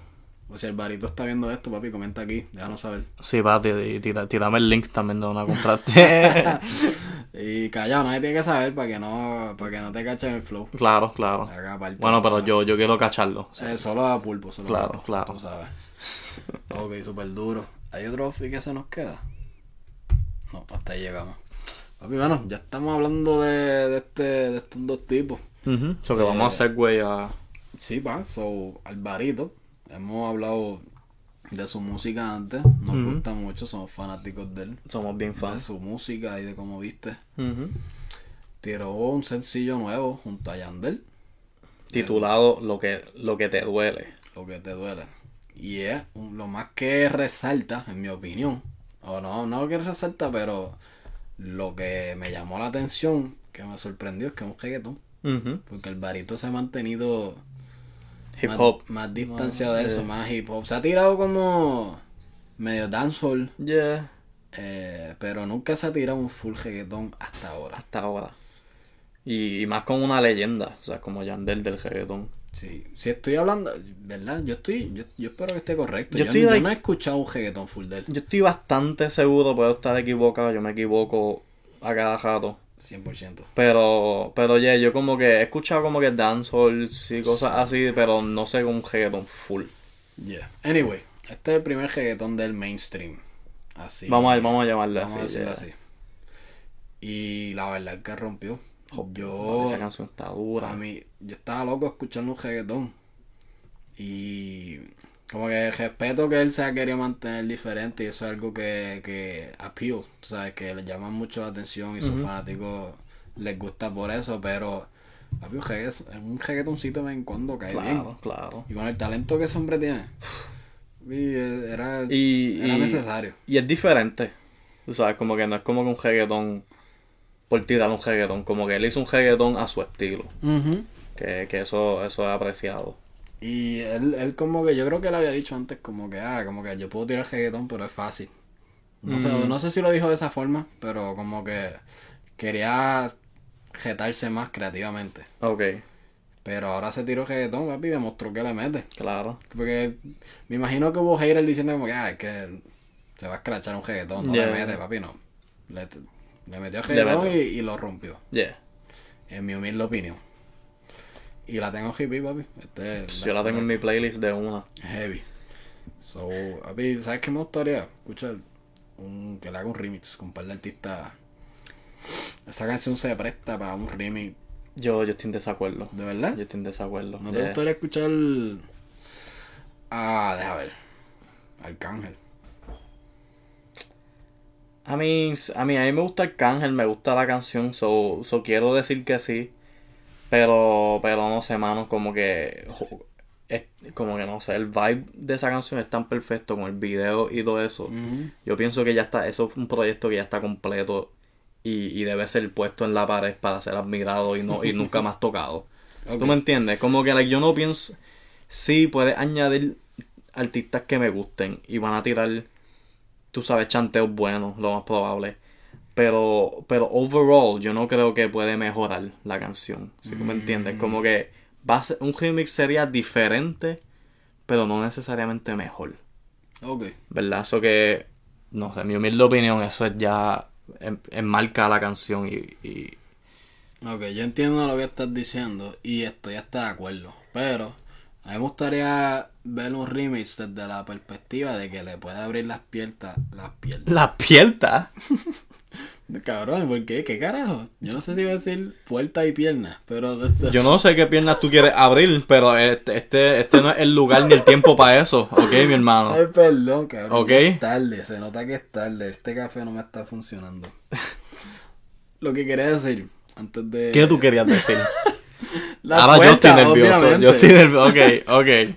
O si el barito está viendo esto, papi, comenta aquí, déjanos saber. Sí, papi, tira- tírame el link también de donde compraste. Y callado, nadie tiene que saber para que no, para que no te cachen el flow. claro, claro. Parte, Bueno, pero sabes. yo, yo quiero cacharlo. Eh, solo a pulpo, solo a Claro, pulpo, claro. Tú sabes. ok, súper duro. ¿Hay otro outfit que se nos queda? No, hasta ahí llegamos. Papi, bueno, ya estamos hablando de, de, este, de estos dos tipos. Ujú. So que vamos a hacer, güey, a... Sí, pa, so, Alvarito. Hemos hablado de su música antes. Nos gusta mucho, somos fanáticos de él. Somos bien De fans. su música y de cómo viste. Tiró un sencillo nuevo junto a Yandel. Titulado lo que, lo que te duele. lo que te duele. Y es lo más que resalta, en mi opinión, o no, no que resalta, pero lo que me llamó la atención, que me sorprendió, es que es un reggaetón. Porque el barito se ha mantenido Hip más, hop. más distanciado de eh. eso, más hip hop. Se ha tirado como medio dancehall, Yeah. eh, pero nunca se ha tirado un full reggaetón hasta ahora. Hasta ahora. Y, y más con una leyenda. O sea, como Yandel del reggaetón. Sí, si estoy hablando, ¿verdad? Yo estoy, yo, yo espero que esté correcto. Yo Yo, estoy yo like- no he escuchado un reggaetón full de él. Yo estoy bastante seguro, puedo estar equivocado, yo me equivoco a cada rato. 100%. Pero, pero yeah, yo como que he escuchado como que dancehall y cosas así, pero no sé con un reggaeton full. Yeah. Anyway, este es el primer reggaetón del mainstream. Así. Vamos a, vamos a llamarle vamos a así. decirlo yeah. así. Y la verdad es que rompió. Yo, Esa canción está dura. a mí, yo estaba loco escuchando un reggaetón. Y como que respeto que él se ha querido mantener diferente y eso es algo que, que appeal, sabes, que le llama mucho la atención y sus fanáticos les gusta por eso, pero papi, un, reggae- un reggaetoncito de vez en cuando cae bien. Claro, claro. Y con el talento que ese hombre tiene, era, Y, era y- necesario. Y es diferente. Tú sabes, como que no es como que un reggaetón por tirar un reggaetón. Como que él hizo un reggaetón a su estilo. Que, que eso, eso es apreciado. Y él, él como que, yo creo que él había dicho antes como que, ah, como que yo puedo tirar reggaetón, pero es fácil. No, sé, no sé si lo dijo de esa forma, pero como que quería retarse más creativamente. Ok, Pero ahora se tiró reggaetón, papi, y demostró que le mete. claro. Porque me imagino que hubo haters diciendo como que, ah, es que se va a escrachar un reggaetón, no Yeah. le mete, papi, no. Le, le metió reggaetón y, y lo rompió, Yeah. en mi humilde opinión. Y la tengo hippie, papi. Este, Yo la tengo en mi playlist de una. Heavy. So, papi, ¿sabes qué me gustaría? Escuchar un, que le haga un remix con un par de artistas. Esa canción se presta para un remix, Yo, yo estoy en desacuerdo. ¿de verdad? Yo estoy en desacuerdo. ¿No te Yeah. gustaría escuchar. Ah, deja ver. Arcángel. A mí, a mí, a mí me gusta Arcángel, me gusta la canción, so, so quiero decir que sí. Pero, pero no sé, mano, como que. Es, como que no sé, el vibe de esa canción es tan perfecto con el video y todo eso. Yo pienso que ya está, eso es un proyecto que ya está completo y, y debe ser puesto en la pared para ser admirado y no y nunca más tocado. Ok. ¿Tú me entiendes? Como que like, yo no pienso. Sí, puedes añadir artistas que me gusten y van a tirar, tú sabes, chanteos buenos, lo más probable. Pero, pero overall, yo no creo que puede mejorar la canción. ¿Sí tú me entiendes? Como que va a ser, un remix sería diferente, pero no necesariamente mejor. Ok. ¿Verdad? Eso que, no sé, en mi humilde opinión, eso es ya en- enmarca la canción y, y Ok, yo entiendo lo que estás diciendo y estoy hasta de acuerdo. Pero a mí me gustaría ver un remix desde la perspectiva de que le puede abrir las piernas. Las piernas. la pierna. Cabrón, ¿por qué? ¿Qué carajo? Yo no sé si iba a decir puerta y pierna, pero... Yo no sé qué piernas tú quieres abrir, pero este, este, este no es el lugar ni el tiempo para eso, ¿ok, mi hermano? Ay, perdón, cabrón. Ok. Es tarde, se nota que es tarde. Este café no me está funcionando. Lo que quería decir, antes de... ¿Qué tú querías decir? La Ahora yo estoy nervioso, obviamente. yo estoy nervioso, ok, ok.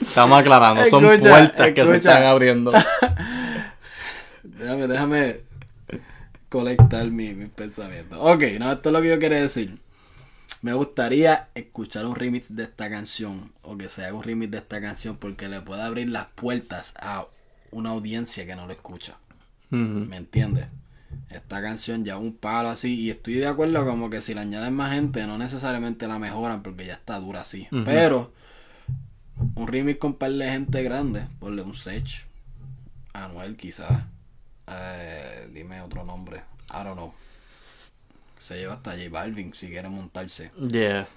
Estamos aclarando, son Escucha, puertas que se están abriendo. Déjame, déjame colectar mi- mis pensamientos. Ok, no, esto es lo que yo quería decir. Me gustaría escuchar un remix de esta canción, o que se haga un remix de esta canción, porque le puede abrir las puertas a una audiencia que no lo escucha. ¿Me entiendes? Esta canción ya un palo así, y estoy de acuerdo como que si le añaden más gente, no necesariamente la mejoran, porque ya está dura así. Pero, un remix con par de gente grande, ponle un Sech, Anuel quizás, eh, dime otro nombre, I don't know. Se lleva hasta J Balvin si quiere montarse. Yeah.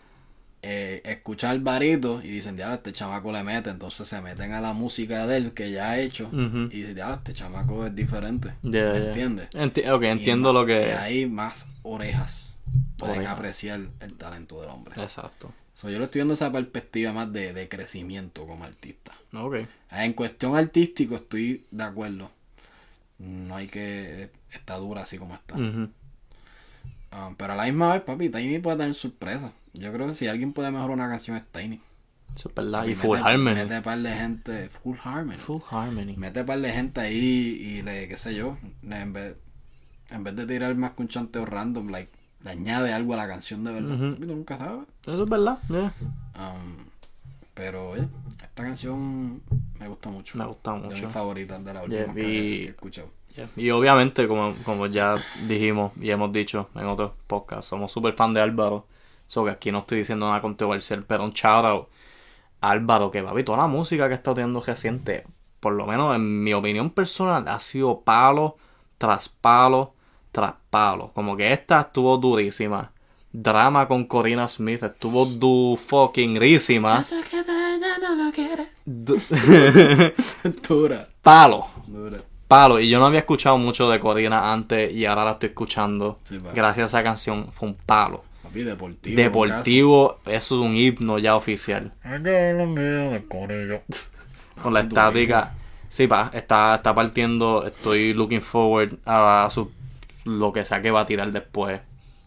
Eh, escuchar Barito y dicen, diablo, este chamaco le mete, entonces se meten a la música de él que ya ha hecho y dicen, diablo, este chamaco es diferente. Yeah, ¿Me yeah. entiendes? Enti- ok, entiendo lo que... Y ahí más orejas pueden Orejas. apreciar el talento del hombre. Exacto. So, yo lo estoy viendo esa perspectiva más de, de crecimiento como artista. Ok. En cuestión artístico estoy de acuerdo. No hay que... Está dura así como está. Um, pero a la misma vez, papi, Tiny puede tener sorpresa. Yo creo que si alguien puede mejorar una canción es Tiny. Eso es verdad. Y Full Harmony. Mete par de gente... Full Harmony. Full Harmony. Mete par de gente ahí y le, qué sé yo, le- en vez, en vez de tirar más que un chanteo random, like, le añade algo a la canción de verdad. Tú nunca sabes. Eso es verdad. yeah. Um, pero, oye, esta canción me gusta mucho. Me gusta mucho. mis favoritas de las Yeah, últimas que, y- que he escuchado. Yeah. Y obviamente, como, como ya dijimos y hemos dicho en otros podcasts, somos súper fan de Álvaro. So que aquí no estoy diciendo nada controversial, pero un shout out a Álvaro, que papi, toda la música que está teniendo reciente, por lo menos en mi opinión personal, ha sido palo tras palo tras palo. Como que esta estuvo durísima. Drama con Corina Smith estuvo du fucking rísima. Du- dura, palo. dura. Palo, y yo no había escuchado mucho de Corina antes y ahora la estoy escuchando. Sí. Gracias a esa canción, fue un palo. Papi, deportivo. deportivo, eso es un himno ya oficial. Con la estática. Sí, pa, está, está partiendo. Estoy looking forward a su, lo que sea que va a tirar después.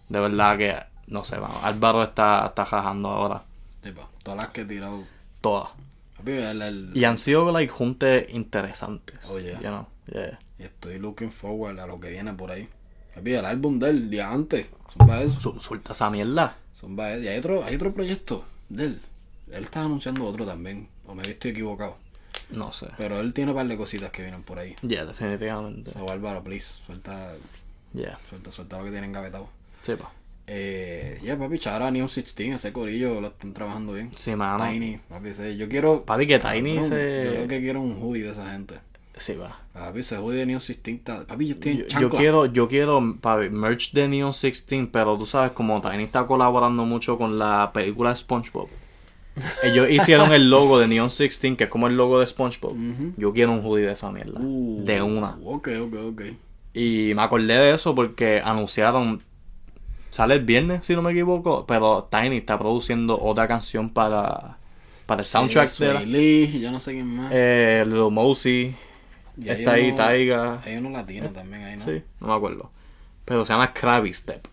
De verdad que, no sé, vamos. Álvaro está, está jajando ahora. Sí, pa, todas las que he tirado. Todas. Papi, el, el- Y han sido, like, juntes interesantes. Oh, yeah. You know, yeah. y estoy looking forward a lo que viene por ahí. Papi, el álbum del día antes. Son para eso. Su- suelta esa mierda. Son para eso. Y hay otro, hay otro proyecto de él. Él está anunciando otro también. O me estoy equivocado. No sé. Pero él tiene un par de cositas que vienen por ahí. Yeah, definitivamente. So, Álvaro, please, suelta, Yeah. suelta, suelta lo que tienen engavetado. Sí, pa. Eh, ya, papi, Chara, Neon 16, ese corillo lo están trabajando bien. Sí, mano. Tiny, papi, ese- yo quiero. Papi, que Tiny se- Yo lo que quiero un hoodie de esa gente. Sí, va. Papi, hoodie de Neon 16 está- Papi, yo estoy en Yo, yo quiero, yo quiero, papi, merch de Neon 16, pero tú sabes, como Tiny está colaborando mucho con la película de SpongeBob. Ellos hicieron el logo de Neon 16, que es como el logo de SpongeBob. Yo quiero un hoodie de esa mierda. Uh, de una. Ok, ok, ok. Y me acordé de eso porque anunciaron. Sale el viernes, si no me equivoco. Pero Tiny está produciendo otra canción para, para el soundtrack Sí, de la. Lee, yo no sé quién más. Eh, Lil Mosey. Y Está ahí uno- Taiga. Hay uno latino también ahí, ¿no? Sí, no me acuerdo. Pero se llama Krabby Step.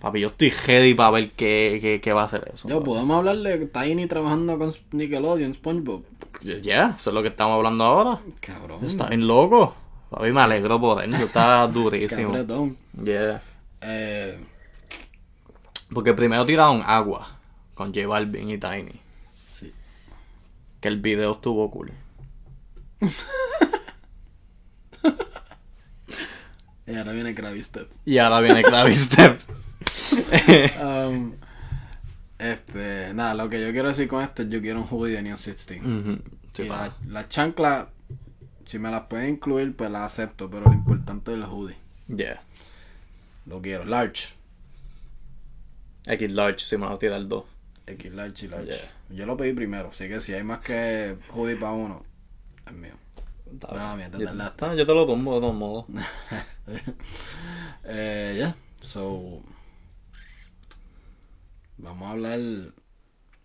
Papi, yo estoy ready para ver qué, qué, qué va a hacer eso. Ya, podemos hablar de Tiny trabajando con Nickelodeon, SpongeBob. Ya, eso es lo que estamos hablando ahora. Cabrón. Está bien loco. Papi, me alegro por él. Está durísimo. Cabretón. Yeah. Eh, Porque primero tiraron agua con J Balvin y Tiny. sí. Que el video estuvo cool. Y ahora viene Krabby Step. Y ahora viene Krabby Step. Um, este, nada, lo que yo quiero decir con esto es yo quiero un hoodie de Neon 16. Ujú, sí, y pa. la, la chancla, si me las pueden incluir, pues las acepto, pero lo importante es el hoodie. Yeah. Lo quiero. Large. X large, si me lo tira el 2. X large y large. Yeah. Yo lo pedí primero, así que si hay más que hoodie para uno, es mío. Te yo, yo te lo tumbo de todos modos. eh, ya, so. Vamos a hablar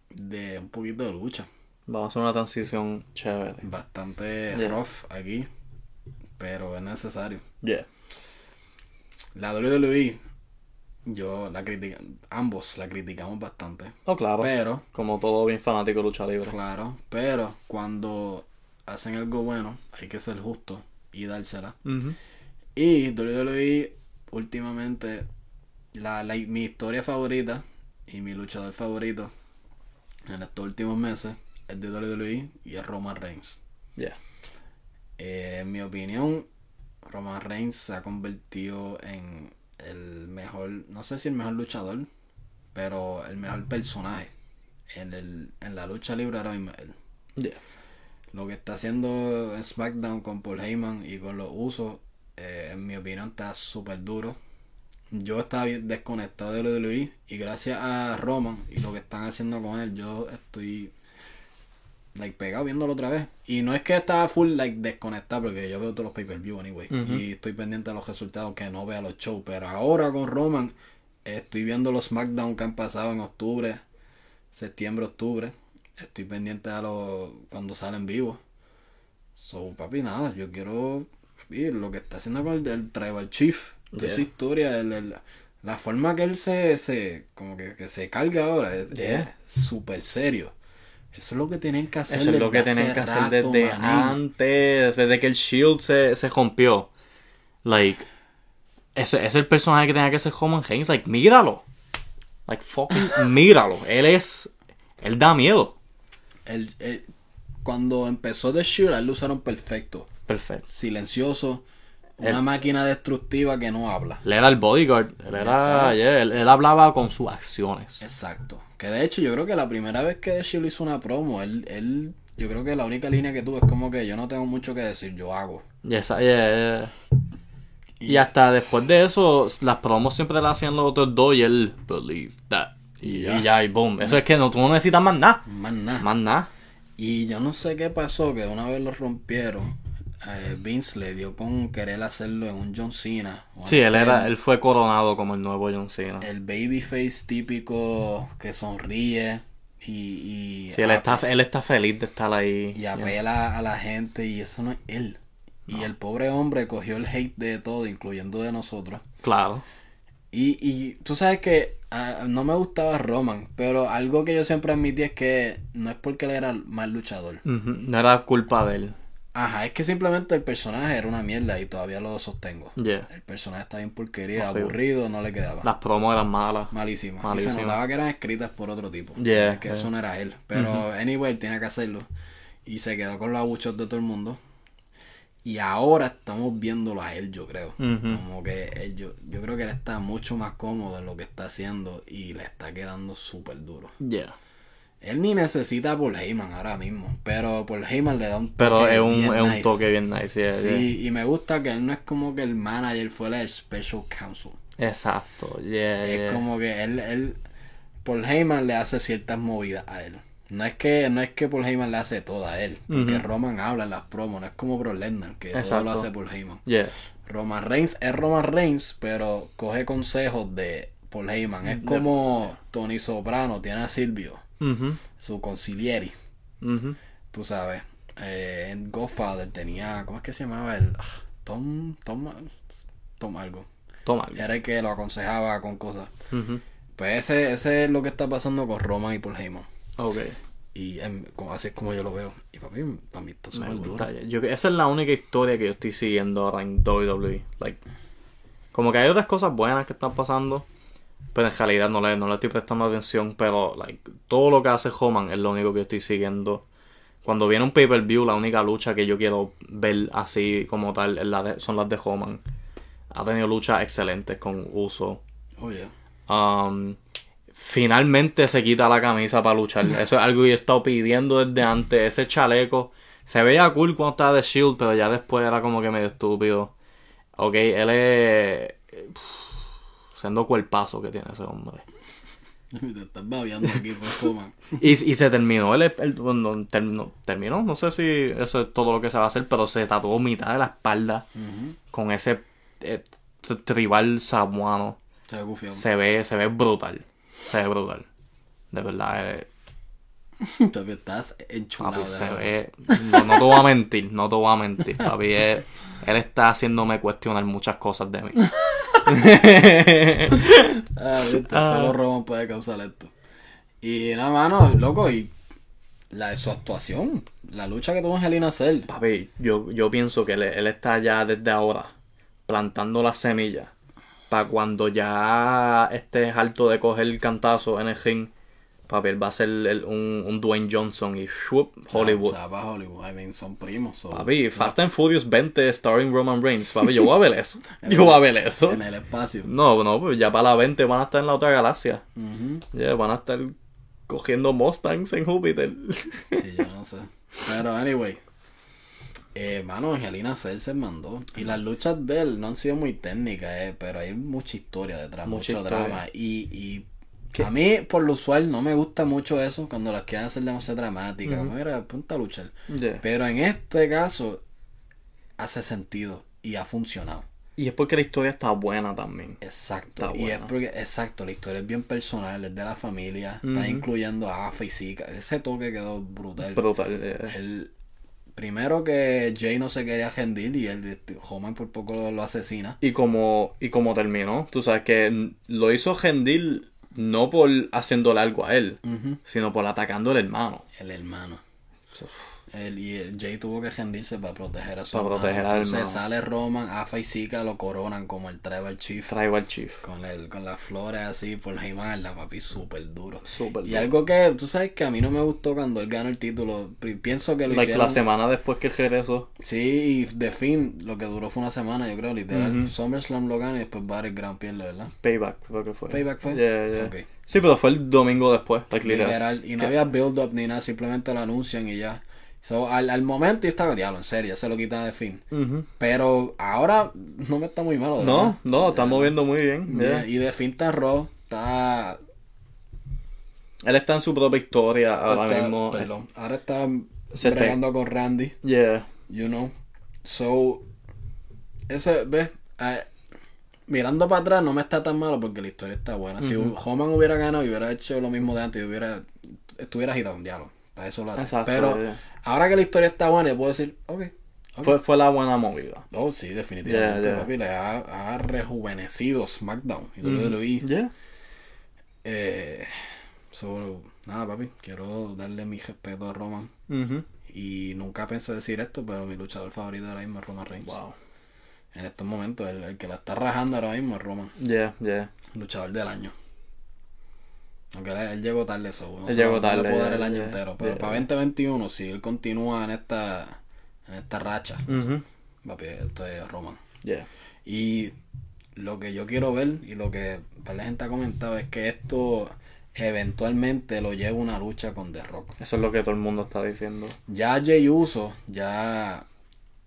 de un poquito de lucha. Vamos a hacer una transición chévere. Bastante Yeah. rough aquí, pero es necesario. Yeah. La WWE, yo la critica, ambos la criticamos bastante. Oh, claro. Pero, Como todo bien fanático de lucha libre. claro, pero cuando hacen algo bueno, hay que ser justo y dársela. Y WWE, últimamente, la, la- mi historia favorita y mi luchador favorito en estos últimos meses es de WWE y es Roman Reigns. Yeah. Eh, en mi opinión, Roman Reigns se ha convertido en el mejor, no sé si el mejor luchador, pero el mejor personaje en, el, en la lucha libre ahora mismo. Yeah. Lo que está haciendo en SmackDown con Paul Heyman y con los usos, eh, en mi opinión, está súper duro. Yo estaba bien desconectado de WWE y gracias a Roman y lo que están haciendo con él, yo estoy like pegado viéndolo otra vez. Y no es que estaba full like desconectado porque yo veo todos los pay-per-view anyway y estoy pendiente de los resultados que no vea los shows, pero ahora con Roman estoy viendo los SmackDown que han pasado en octubre, septiembre, octubre. Estoy pendiente a los cuando salen vivos. So, papi, nada, yo quiero lo que está haciendo con el, el Tribal Chief, toda Yeah. esa historia, el- el- la forma que él se, se como que, que se carga ahora es Yeah. súper serio. Eso es lo que tienen que hacer. Eso es lo que desde tienen hace que hacer rato, desde manín. antes, desde que el Shield se, se rompió. Like, ese es el personaje que tenía que ser Roman Reigns. Like, míralo. Like, fucking míralo. Él es. Él da miedo. El- el- cuando empezó The Shield, él lo usaron perfecto. Perfecto. Silencioso. Una Él- máquina destructiva que no habla. Él era el bodyguard. Él era. yeah, él, él hablaba con sus acciones. Exacto. Que de hecho yo creo que la primera vez que Shield hizo una promo, él, él, yo creo que la única línea que tuvo es como que yo no tengo mucho que decir, yo hago. Y, esa- yeah, yeah. Y hasta después de eso, las promos siempre las hacían los otros dos y él believe that. Y, Y ya. y ya, y boom. Eso es que no, tú no necesitas más nada. Más nada. Más nada. Y yo no sé qué pasó, que una vez lo rompieron. Eh, Vince le dio con querer hacerlo en un John Cena. Sí, él era, él fue coronado como el nuevo John Cena. El babyface típico que sonríe y, y, Sí, él está, él está feliz de estar ahí. y apela a la gente y eso no es él. Y el pobre hombre cogió el hate de todo, incluyendo de nosotros. Claro. Y, y tú sabes que ah, no me gustaba Roman, pero algo que yo siempre admití es que no es porque él era mal luchador. No era culpa de él. Ajá, es que simplemente el personaje era una mierda y todavía lo sostengo. Yeah. El personaje está bien porquería, Horrible. aburrido, no le quedaba. Las promos eran malas. Malísima. Y se notaba que eran escritas por otro tipo. Yeah, que yeah. eso no era él. Pero anyway, él tenía que hacerlo. Y se quedó con los abuchos de todo el mundo. Y ahora estamos viéndolo a él, yo creo. Como que él- yo, yo creo que él está mucho más cómodo en lo que está haciendo y le está quedando súper duro. Yeah. Él ni necesita a Paul Heyman ahora mismo, pero Paul Heyman le da un toque Pero es un, bien es un nice. toque bien nice. yeah, yeah. Sí, y me gusta que él no es como que el manager fuera el special counsel. Exacto. Yeah, Es como que él, él, Paul Heyman le hace ciertas movidas a él. No es que, no es que Paul Heyman le hace todo a él, porque. Roman habla en las promos, no es como Brock Lesnar, que todo Exacto. lo hace Paul Heyman. Roman Reigns es Roman Reigns, pero coge consejos de Paul Heyman. Es como Tony Soprano tiene a Silvio, Su concilieri, ujú. tú sabes. Eh, en Godfather tenía, ¿cómo es que se llamaba él? Ah, Tom, Tom, Tom algo. Toma algo. Era el que lo aconsejaba con cosas. Pues ese, ese es lo que está pasando con Roman y Paul Heyman. Ok. Y em, como- así es como yo lo veo. Y para mí, para mí está súper duro. Yo, esa es la única historia que yo estoy siguiendo ahora en WWE. Like, como que hay otras cosas buenas que están pasando, pero en realidad no le, no le estoy prestando atención. Pero like, todo lo que hace Homan es lo único que estoy siguiendo. Cuando viene un pay-per-view, la única lucha que yo quiero ver así como tal es la de- son las de Homan. Ha tenido luchas excelentes con Uso. Oye, Um, finalmente se quita la camisa para luchar. Eso es algo que yo he estado pidiendo desde antes. Ese chaleco se veía cool cuando estaba de Shield, pero ya después era como que medio estúpido. Ok, él es. Uf, siendo cuerpazo que tiene ese hombre. te estás babeando aquí por Roman. Y, y se terminó. Terminó, terminó. No sé si eso es todo lo que se va a hacer, pero se tatuó mitad de la espalda Ujú. con ese eh, tribal samuano. Se ve. Se ve, se ve brutal. Se ve brutal. De verdad, eh, Todavía estás enchulado. papi, se ve. No, no te voy a mentir, no te voy a mentir. Papi, él, él está haciéndome cuestionar muchas cosas de mí. Ah, viste, Ah. solo Roman puede causar esto. Y nada, mano, loco, y la de su actuación, la lucha que tuvo Angelina Cell. Papi, yo, yo pienso que él, él está ya desde ahora plantando las semillas para cuando ya estés harto de coger el cantazo en el ring. Papi, él va a ser el- un, un Dwayne Johnson y ¡shup! Hollywood. O sea, para Hollywood. I mean, son primos. so- Papi, Fast and Furious 20 starring Roman Reigns. Papi, yo voy a ver eso. Yo voy a ver eso. En el espacio. No, no, pues ya para la 20 van a estar en la otra galaxia. Ujú. Ya van a estar cogiendo Mustangs en Júpiter. Sí, yo no sé. Pero, anyway. Eh, mano, Angelina Cell se mandó. Y las luchas de él no han sido muy técnicas, eh, pero hay mucha historia detrás, Mucha mucho historia. drama. Y, y a mí, por lo usual, no me gusta mucho eso cuando las quieren hacer demasiado dramáticas. Mira, punta a luchar. Yeah. Pero en este caso, hace sentido y ha funcionado. Y es porque la historia está buena también. Exacto. Está y es buena. porque, exacto, la historia es bien personal, es de la familia, está incluyendo a Afa y Zika. Ese toque quedó brutal. Brutal. eh. El, primero que Jay no se quería rendir y el Homan por poco lo, lo asesina. Y como, y como terminó, tú sabes que lo hizo Gendil no por haciéndole algo a él, sino por atacando al hermano. El hermano. Él, y el Jay tuvo que rendirse para proteger a su Para proteger al Entonces hermano. sale Roman, Afa y Zika lo coronan como el Tribal Chief. Tribal Chief. Con, el, con las flores así por la papi súper duro. Súper Y duro. algo que, tú sabes que a mí no me gustó cuando él ganó el título. Pi- Pienso que lo Like, hicieron. la semana después que él regresó. Sí, y de fin, lo que duró fue una semana, yo creo, literal. SummerSlam lo gana y después Battleground pierde, ¿verdad? Payback, creo que fue. Payback fue? Yeah, yeah. Ok. Sí, pero fue el domingo después. Like, literal. Literal. Y no había build-up ni nada, simplemente lo anuncian y ya. So, al, al momento yo estaba, diablo, en serio, ya se lo quitan de fin. Pero ahora no me está muy malo, No, no, está moviendo muy bien. Yeah, yeah. Y de fin está Raw, está... Él está en su propia historia ahora mismo. Perdón, ahora está Se está- bregando con Randy, Yeah. you know. So, eso, ¿ves? Ah, mirando para atrás no me está tan malo porque la historia está buena. Si Homan hubiera ganado y hubiera hecho lo mismo de antes y hubiera, estuviera agitado un diálogo. Para eso lo hace. Exacto, Pero. Ahora que la historia está buena, puedo decir, ok. ok. Fue, fue la buena movida. Oh, sí, definitivamente, Yeah, yeah. papi. Le ha, ha rejuvenecido SmackDown y WWE. Yeah. Eh, so, nada, papi. Quiero darle mi respeto a Roman. Y nunca pensé decir esto, pero mi luchador favorito ahora mismo es Roman Reigns. Wow. En estos momentos, el, el que la está rajando ahora mismo es Roman. Yeah, yeah. Luchador del año. Aunque él, él llegó tarde, eso. No Él llegó no le tarde, puedo dar yeah, el año entero. Pero para 2021, si él continúa en esta, en esta racha, papi, esto es Roman. Yeah. Y lo que yo quiero ver y lo que la gente ha comentado es que esto eventualmente lo lleva a una lucha con The Rock. Eso es lo que todo el mundo está diciendo. Ya Jey Uso ya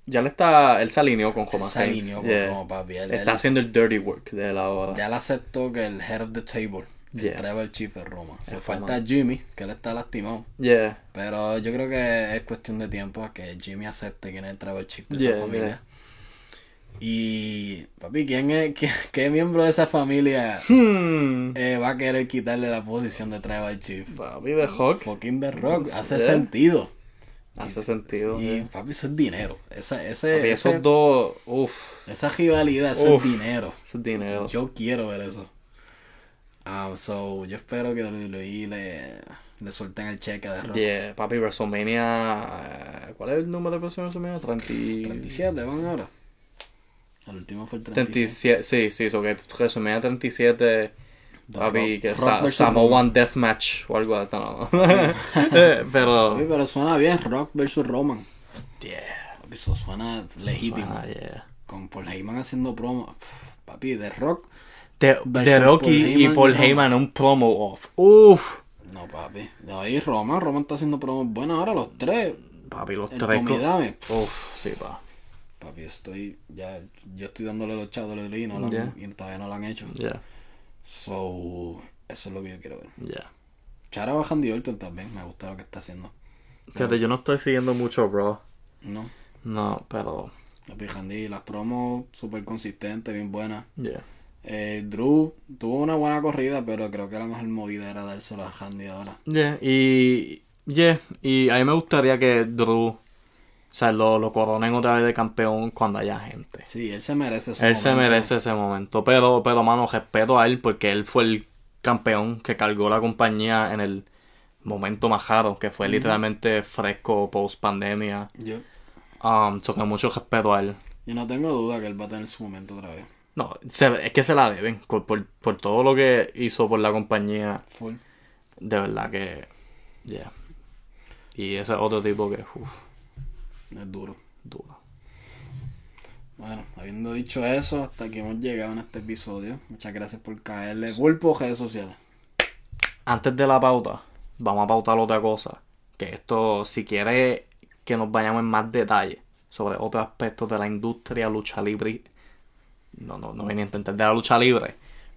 Ya le está, él se alineó con Roman se alineó con Yeah. papi. Él, Está él- haciendo el dirty work de él ahora. ya le aceptó que el head of the table, el Yeah. tribal chief es Roma. Se falta. Jimmy, que él está lastimado. Yeah. Pero yo creo que es cuestión de tiempo a que Jimmy acepte quién es el tribal chief de Yeah, esa familia. Y, papi, ¿quién es, qué, qué miembro de esa familia Hmm. eh, va a querer quitarle la posición de tribal chief? Papi de Hawk. Fucking The Rock, hace sentido. Hace sentido. Y papi, eso es dinero. Esa, ese, Papi, ese- esos dos, uff, esa rivalidad, eso Uf. es dinero. ese es dinero. Yo quiero ver eso. Um, so, yo espero que WWE le, le suelten el cheque de Rock. Yeah, papi, WrestleMania. eh, ¿Cuál es el número de WrestleMania? 30... 37 van ahora. El último fue el 37. 37, sí, sí, eso que WrestleMania 37. Papi, Rock- que Rock versus Samoan Deathmatch o algo así. No, pero. Papi, pero suena bien, Rock versus Roman. Yeah. Papi, eso suena legítimo. Ah, yeah. Con Paul Heyman haciendo promo. Pff, Papi, de Rock. De, Versus de Rocky Paul y Heyman Paul. Heyman un promo off. Uff. No, papi. De ahí Roman. Roman está haciendo promos buenas ahora, los tres. Papi, los El tres. Tommy Dame. Uff, sí, pa. Papi, estoy. Ya, yo estoy dándole los chavos de y, no lo han- Yeah. y todavía no lo han hecho. Yeah, So, eso es lo que yo quiero ver. yeah. Chara va Handy Orton también, me gusta lo que está haciendo. Fíjate, yo no estoy siguiendo mucho, bro. No, No, pero. Papi Handy, las promos súper consistentes, bien buenas. Yeah. Eh, Drew tuvo una buena corrida, pero creo que la mejor movida era dárselo a Handy ahora. Yeah, y. Yeah, y a mí me gustaría que Drew. O sea, lo, lo coronen otra vez de campeón cuando haya gente. Sí, él se merece su Él se merece ese momento. Pero, pero, mano, respeto a él porque él fue el campeón que cargó la compañía en el momento más raro, que fue literalmente fresco post pandemia. Yo, Um, so que mucho respeto a él. yo no tengo duda que él va a tener su momento otra vez. No, se- es que se la deben por, por, por todo lo que hizo por la compañía. Full. De verdad que. Yeah. Y ese otro tipo que. Es duro. duro. Bueno, habiendo dicho eso, hasta aquí hemos llegado en este episodio. Muchas gracias por caerle. Pulpo, redes sociales. Antes de la pauta, vamos a pautar otra cosa. Que esto, si quiere que nos vayamos en más detalle sobre otros aspectos de la industria lucha libre. No, no, no venía a entender de la lucha libre.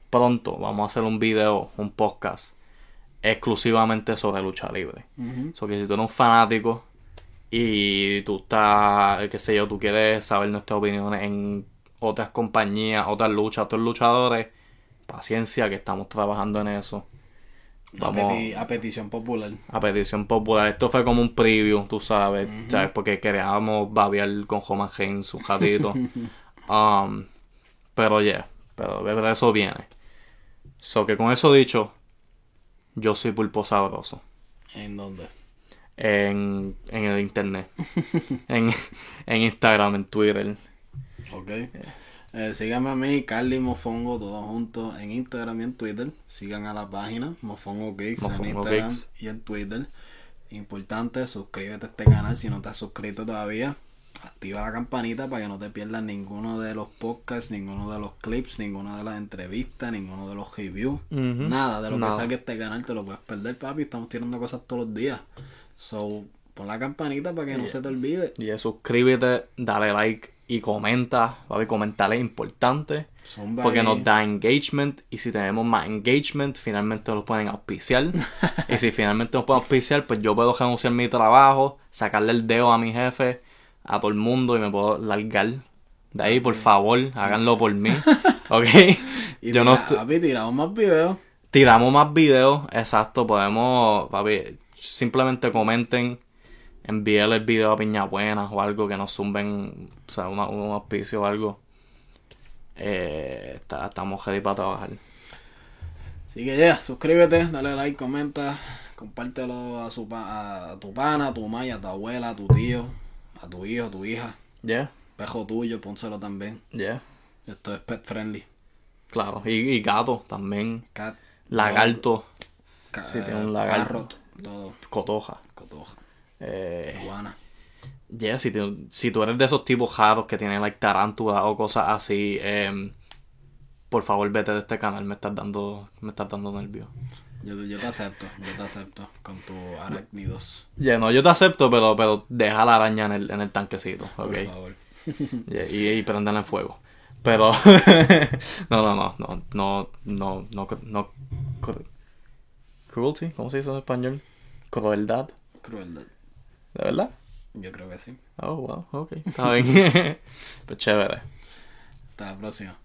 Pronto vamos a hacer un video, un podcast exclusivamente sobre lucha libre. So que si tú eres un fanático y tú estás, qué sé yo, tú quieres saber nuestras opiniones en otras compañías, otras luchas, otros luchadores, paciencia que estamos trabajando en eso. A, Vamos peti- a petición popular. a petición popular. Esto fue como un preview, tú sabes, ¿sabes? Porque queríamos babear con Roman Reigns un ratito. um, pero ya, pero de eso viene. So que con eso dicho, yo soy pulpo sabroso ¿En dónde? en, en el internet, en, en Instagram, en Twitter. Ok. Eh, síganme a mí, Carly Mofongo, todos juntos en Instagram y en Twitter. Sigan a la página Mofongo Geeks en Mofongo Instagram Geeks. y en Twitter. Importante, suscríbete a este canal si no te has suscrito todavía. Activa la campanita para que no te pierdas ninguno de los podcasts, ninguno de los clips, ninguna de las entrevistas, ninguno de los reviews. Nada de lo Nada. que salga este canal te lo puedes perder, papi. Estamos tirando cosas todos los días. So, pon la campanita para que no se te olvide. Y suscríbete, dale like y comenta. Papi, comentar es importante. Porque nos da engagement. Y si tenemos más engagement, finalmente nos pueden auspiciar. y si finalmente nos pueden auspiciar, pues yo puedo renunciar mi trabajo, sacarle el dedo a mi jefe. A todo el mundo y me puedo largar. De ahí, por favor, háganlo por mí. ¿Ok? Y Yo no tira- estoy- papi, tiramos más videos. Tiramos más videos, exacto, podemos, papi, simplemente comenten, envíenle el video a Piña Buena o algo que nos zumben, o sea, una- un auspicio o algo. Eh, está- estamos ready para trabajar. Así que ya, suscríbete, dale like, comenta, compártelo a, su pa- a tu pana, a tu maya, a tu abuela, a tu tío, a tu hijo, a tu hija. Yeah, Pejo tuyo, pónselo también. yeah. Esto es pet friendly. Claro, y, y gato también, Cat, lagarto, ca- Sí, tiene un lagarto. parrot, todo, cotoja. cotoja, Eh, iguana. yeah, si, te- si tú eres de esos tipos raros que tienen like tarántula o cosas así, em, por favor vete de este canal, me estás dando, me estás dando nervios. Yo, yo te acepto, yo te acepto con tu arácnidos, Ya, no, yo te acepto, pero, pero deja la araña en el, en el tanquecito, por ok. favor. Yeah, y, y prenderla en fuego. Pero, no, no, no, no, no, no, no, no, cru- cruelty, ¿cómo se dice en español? Crueldad, Crueldad. ¿de verdad? Yo creo que sí. Oh, wow, ok, está bien. pues chévere. Hasta la próxima.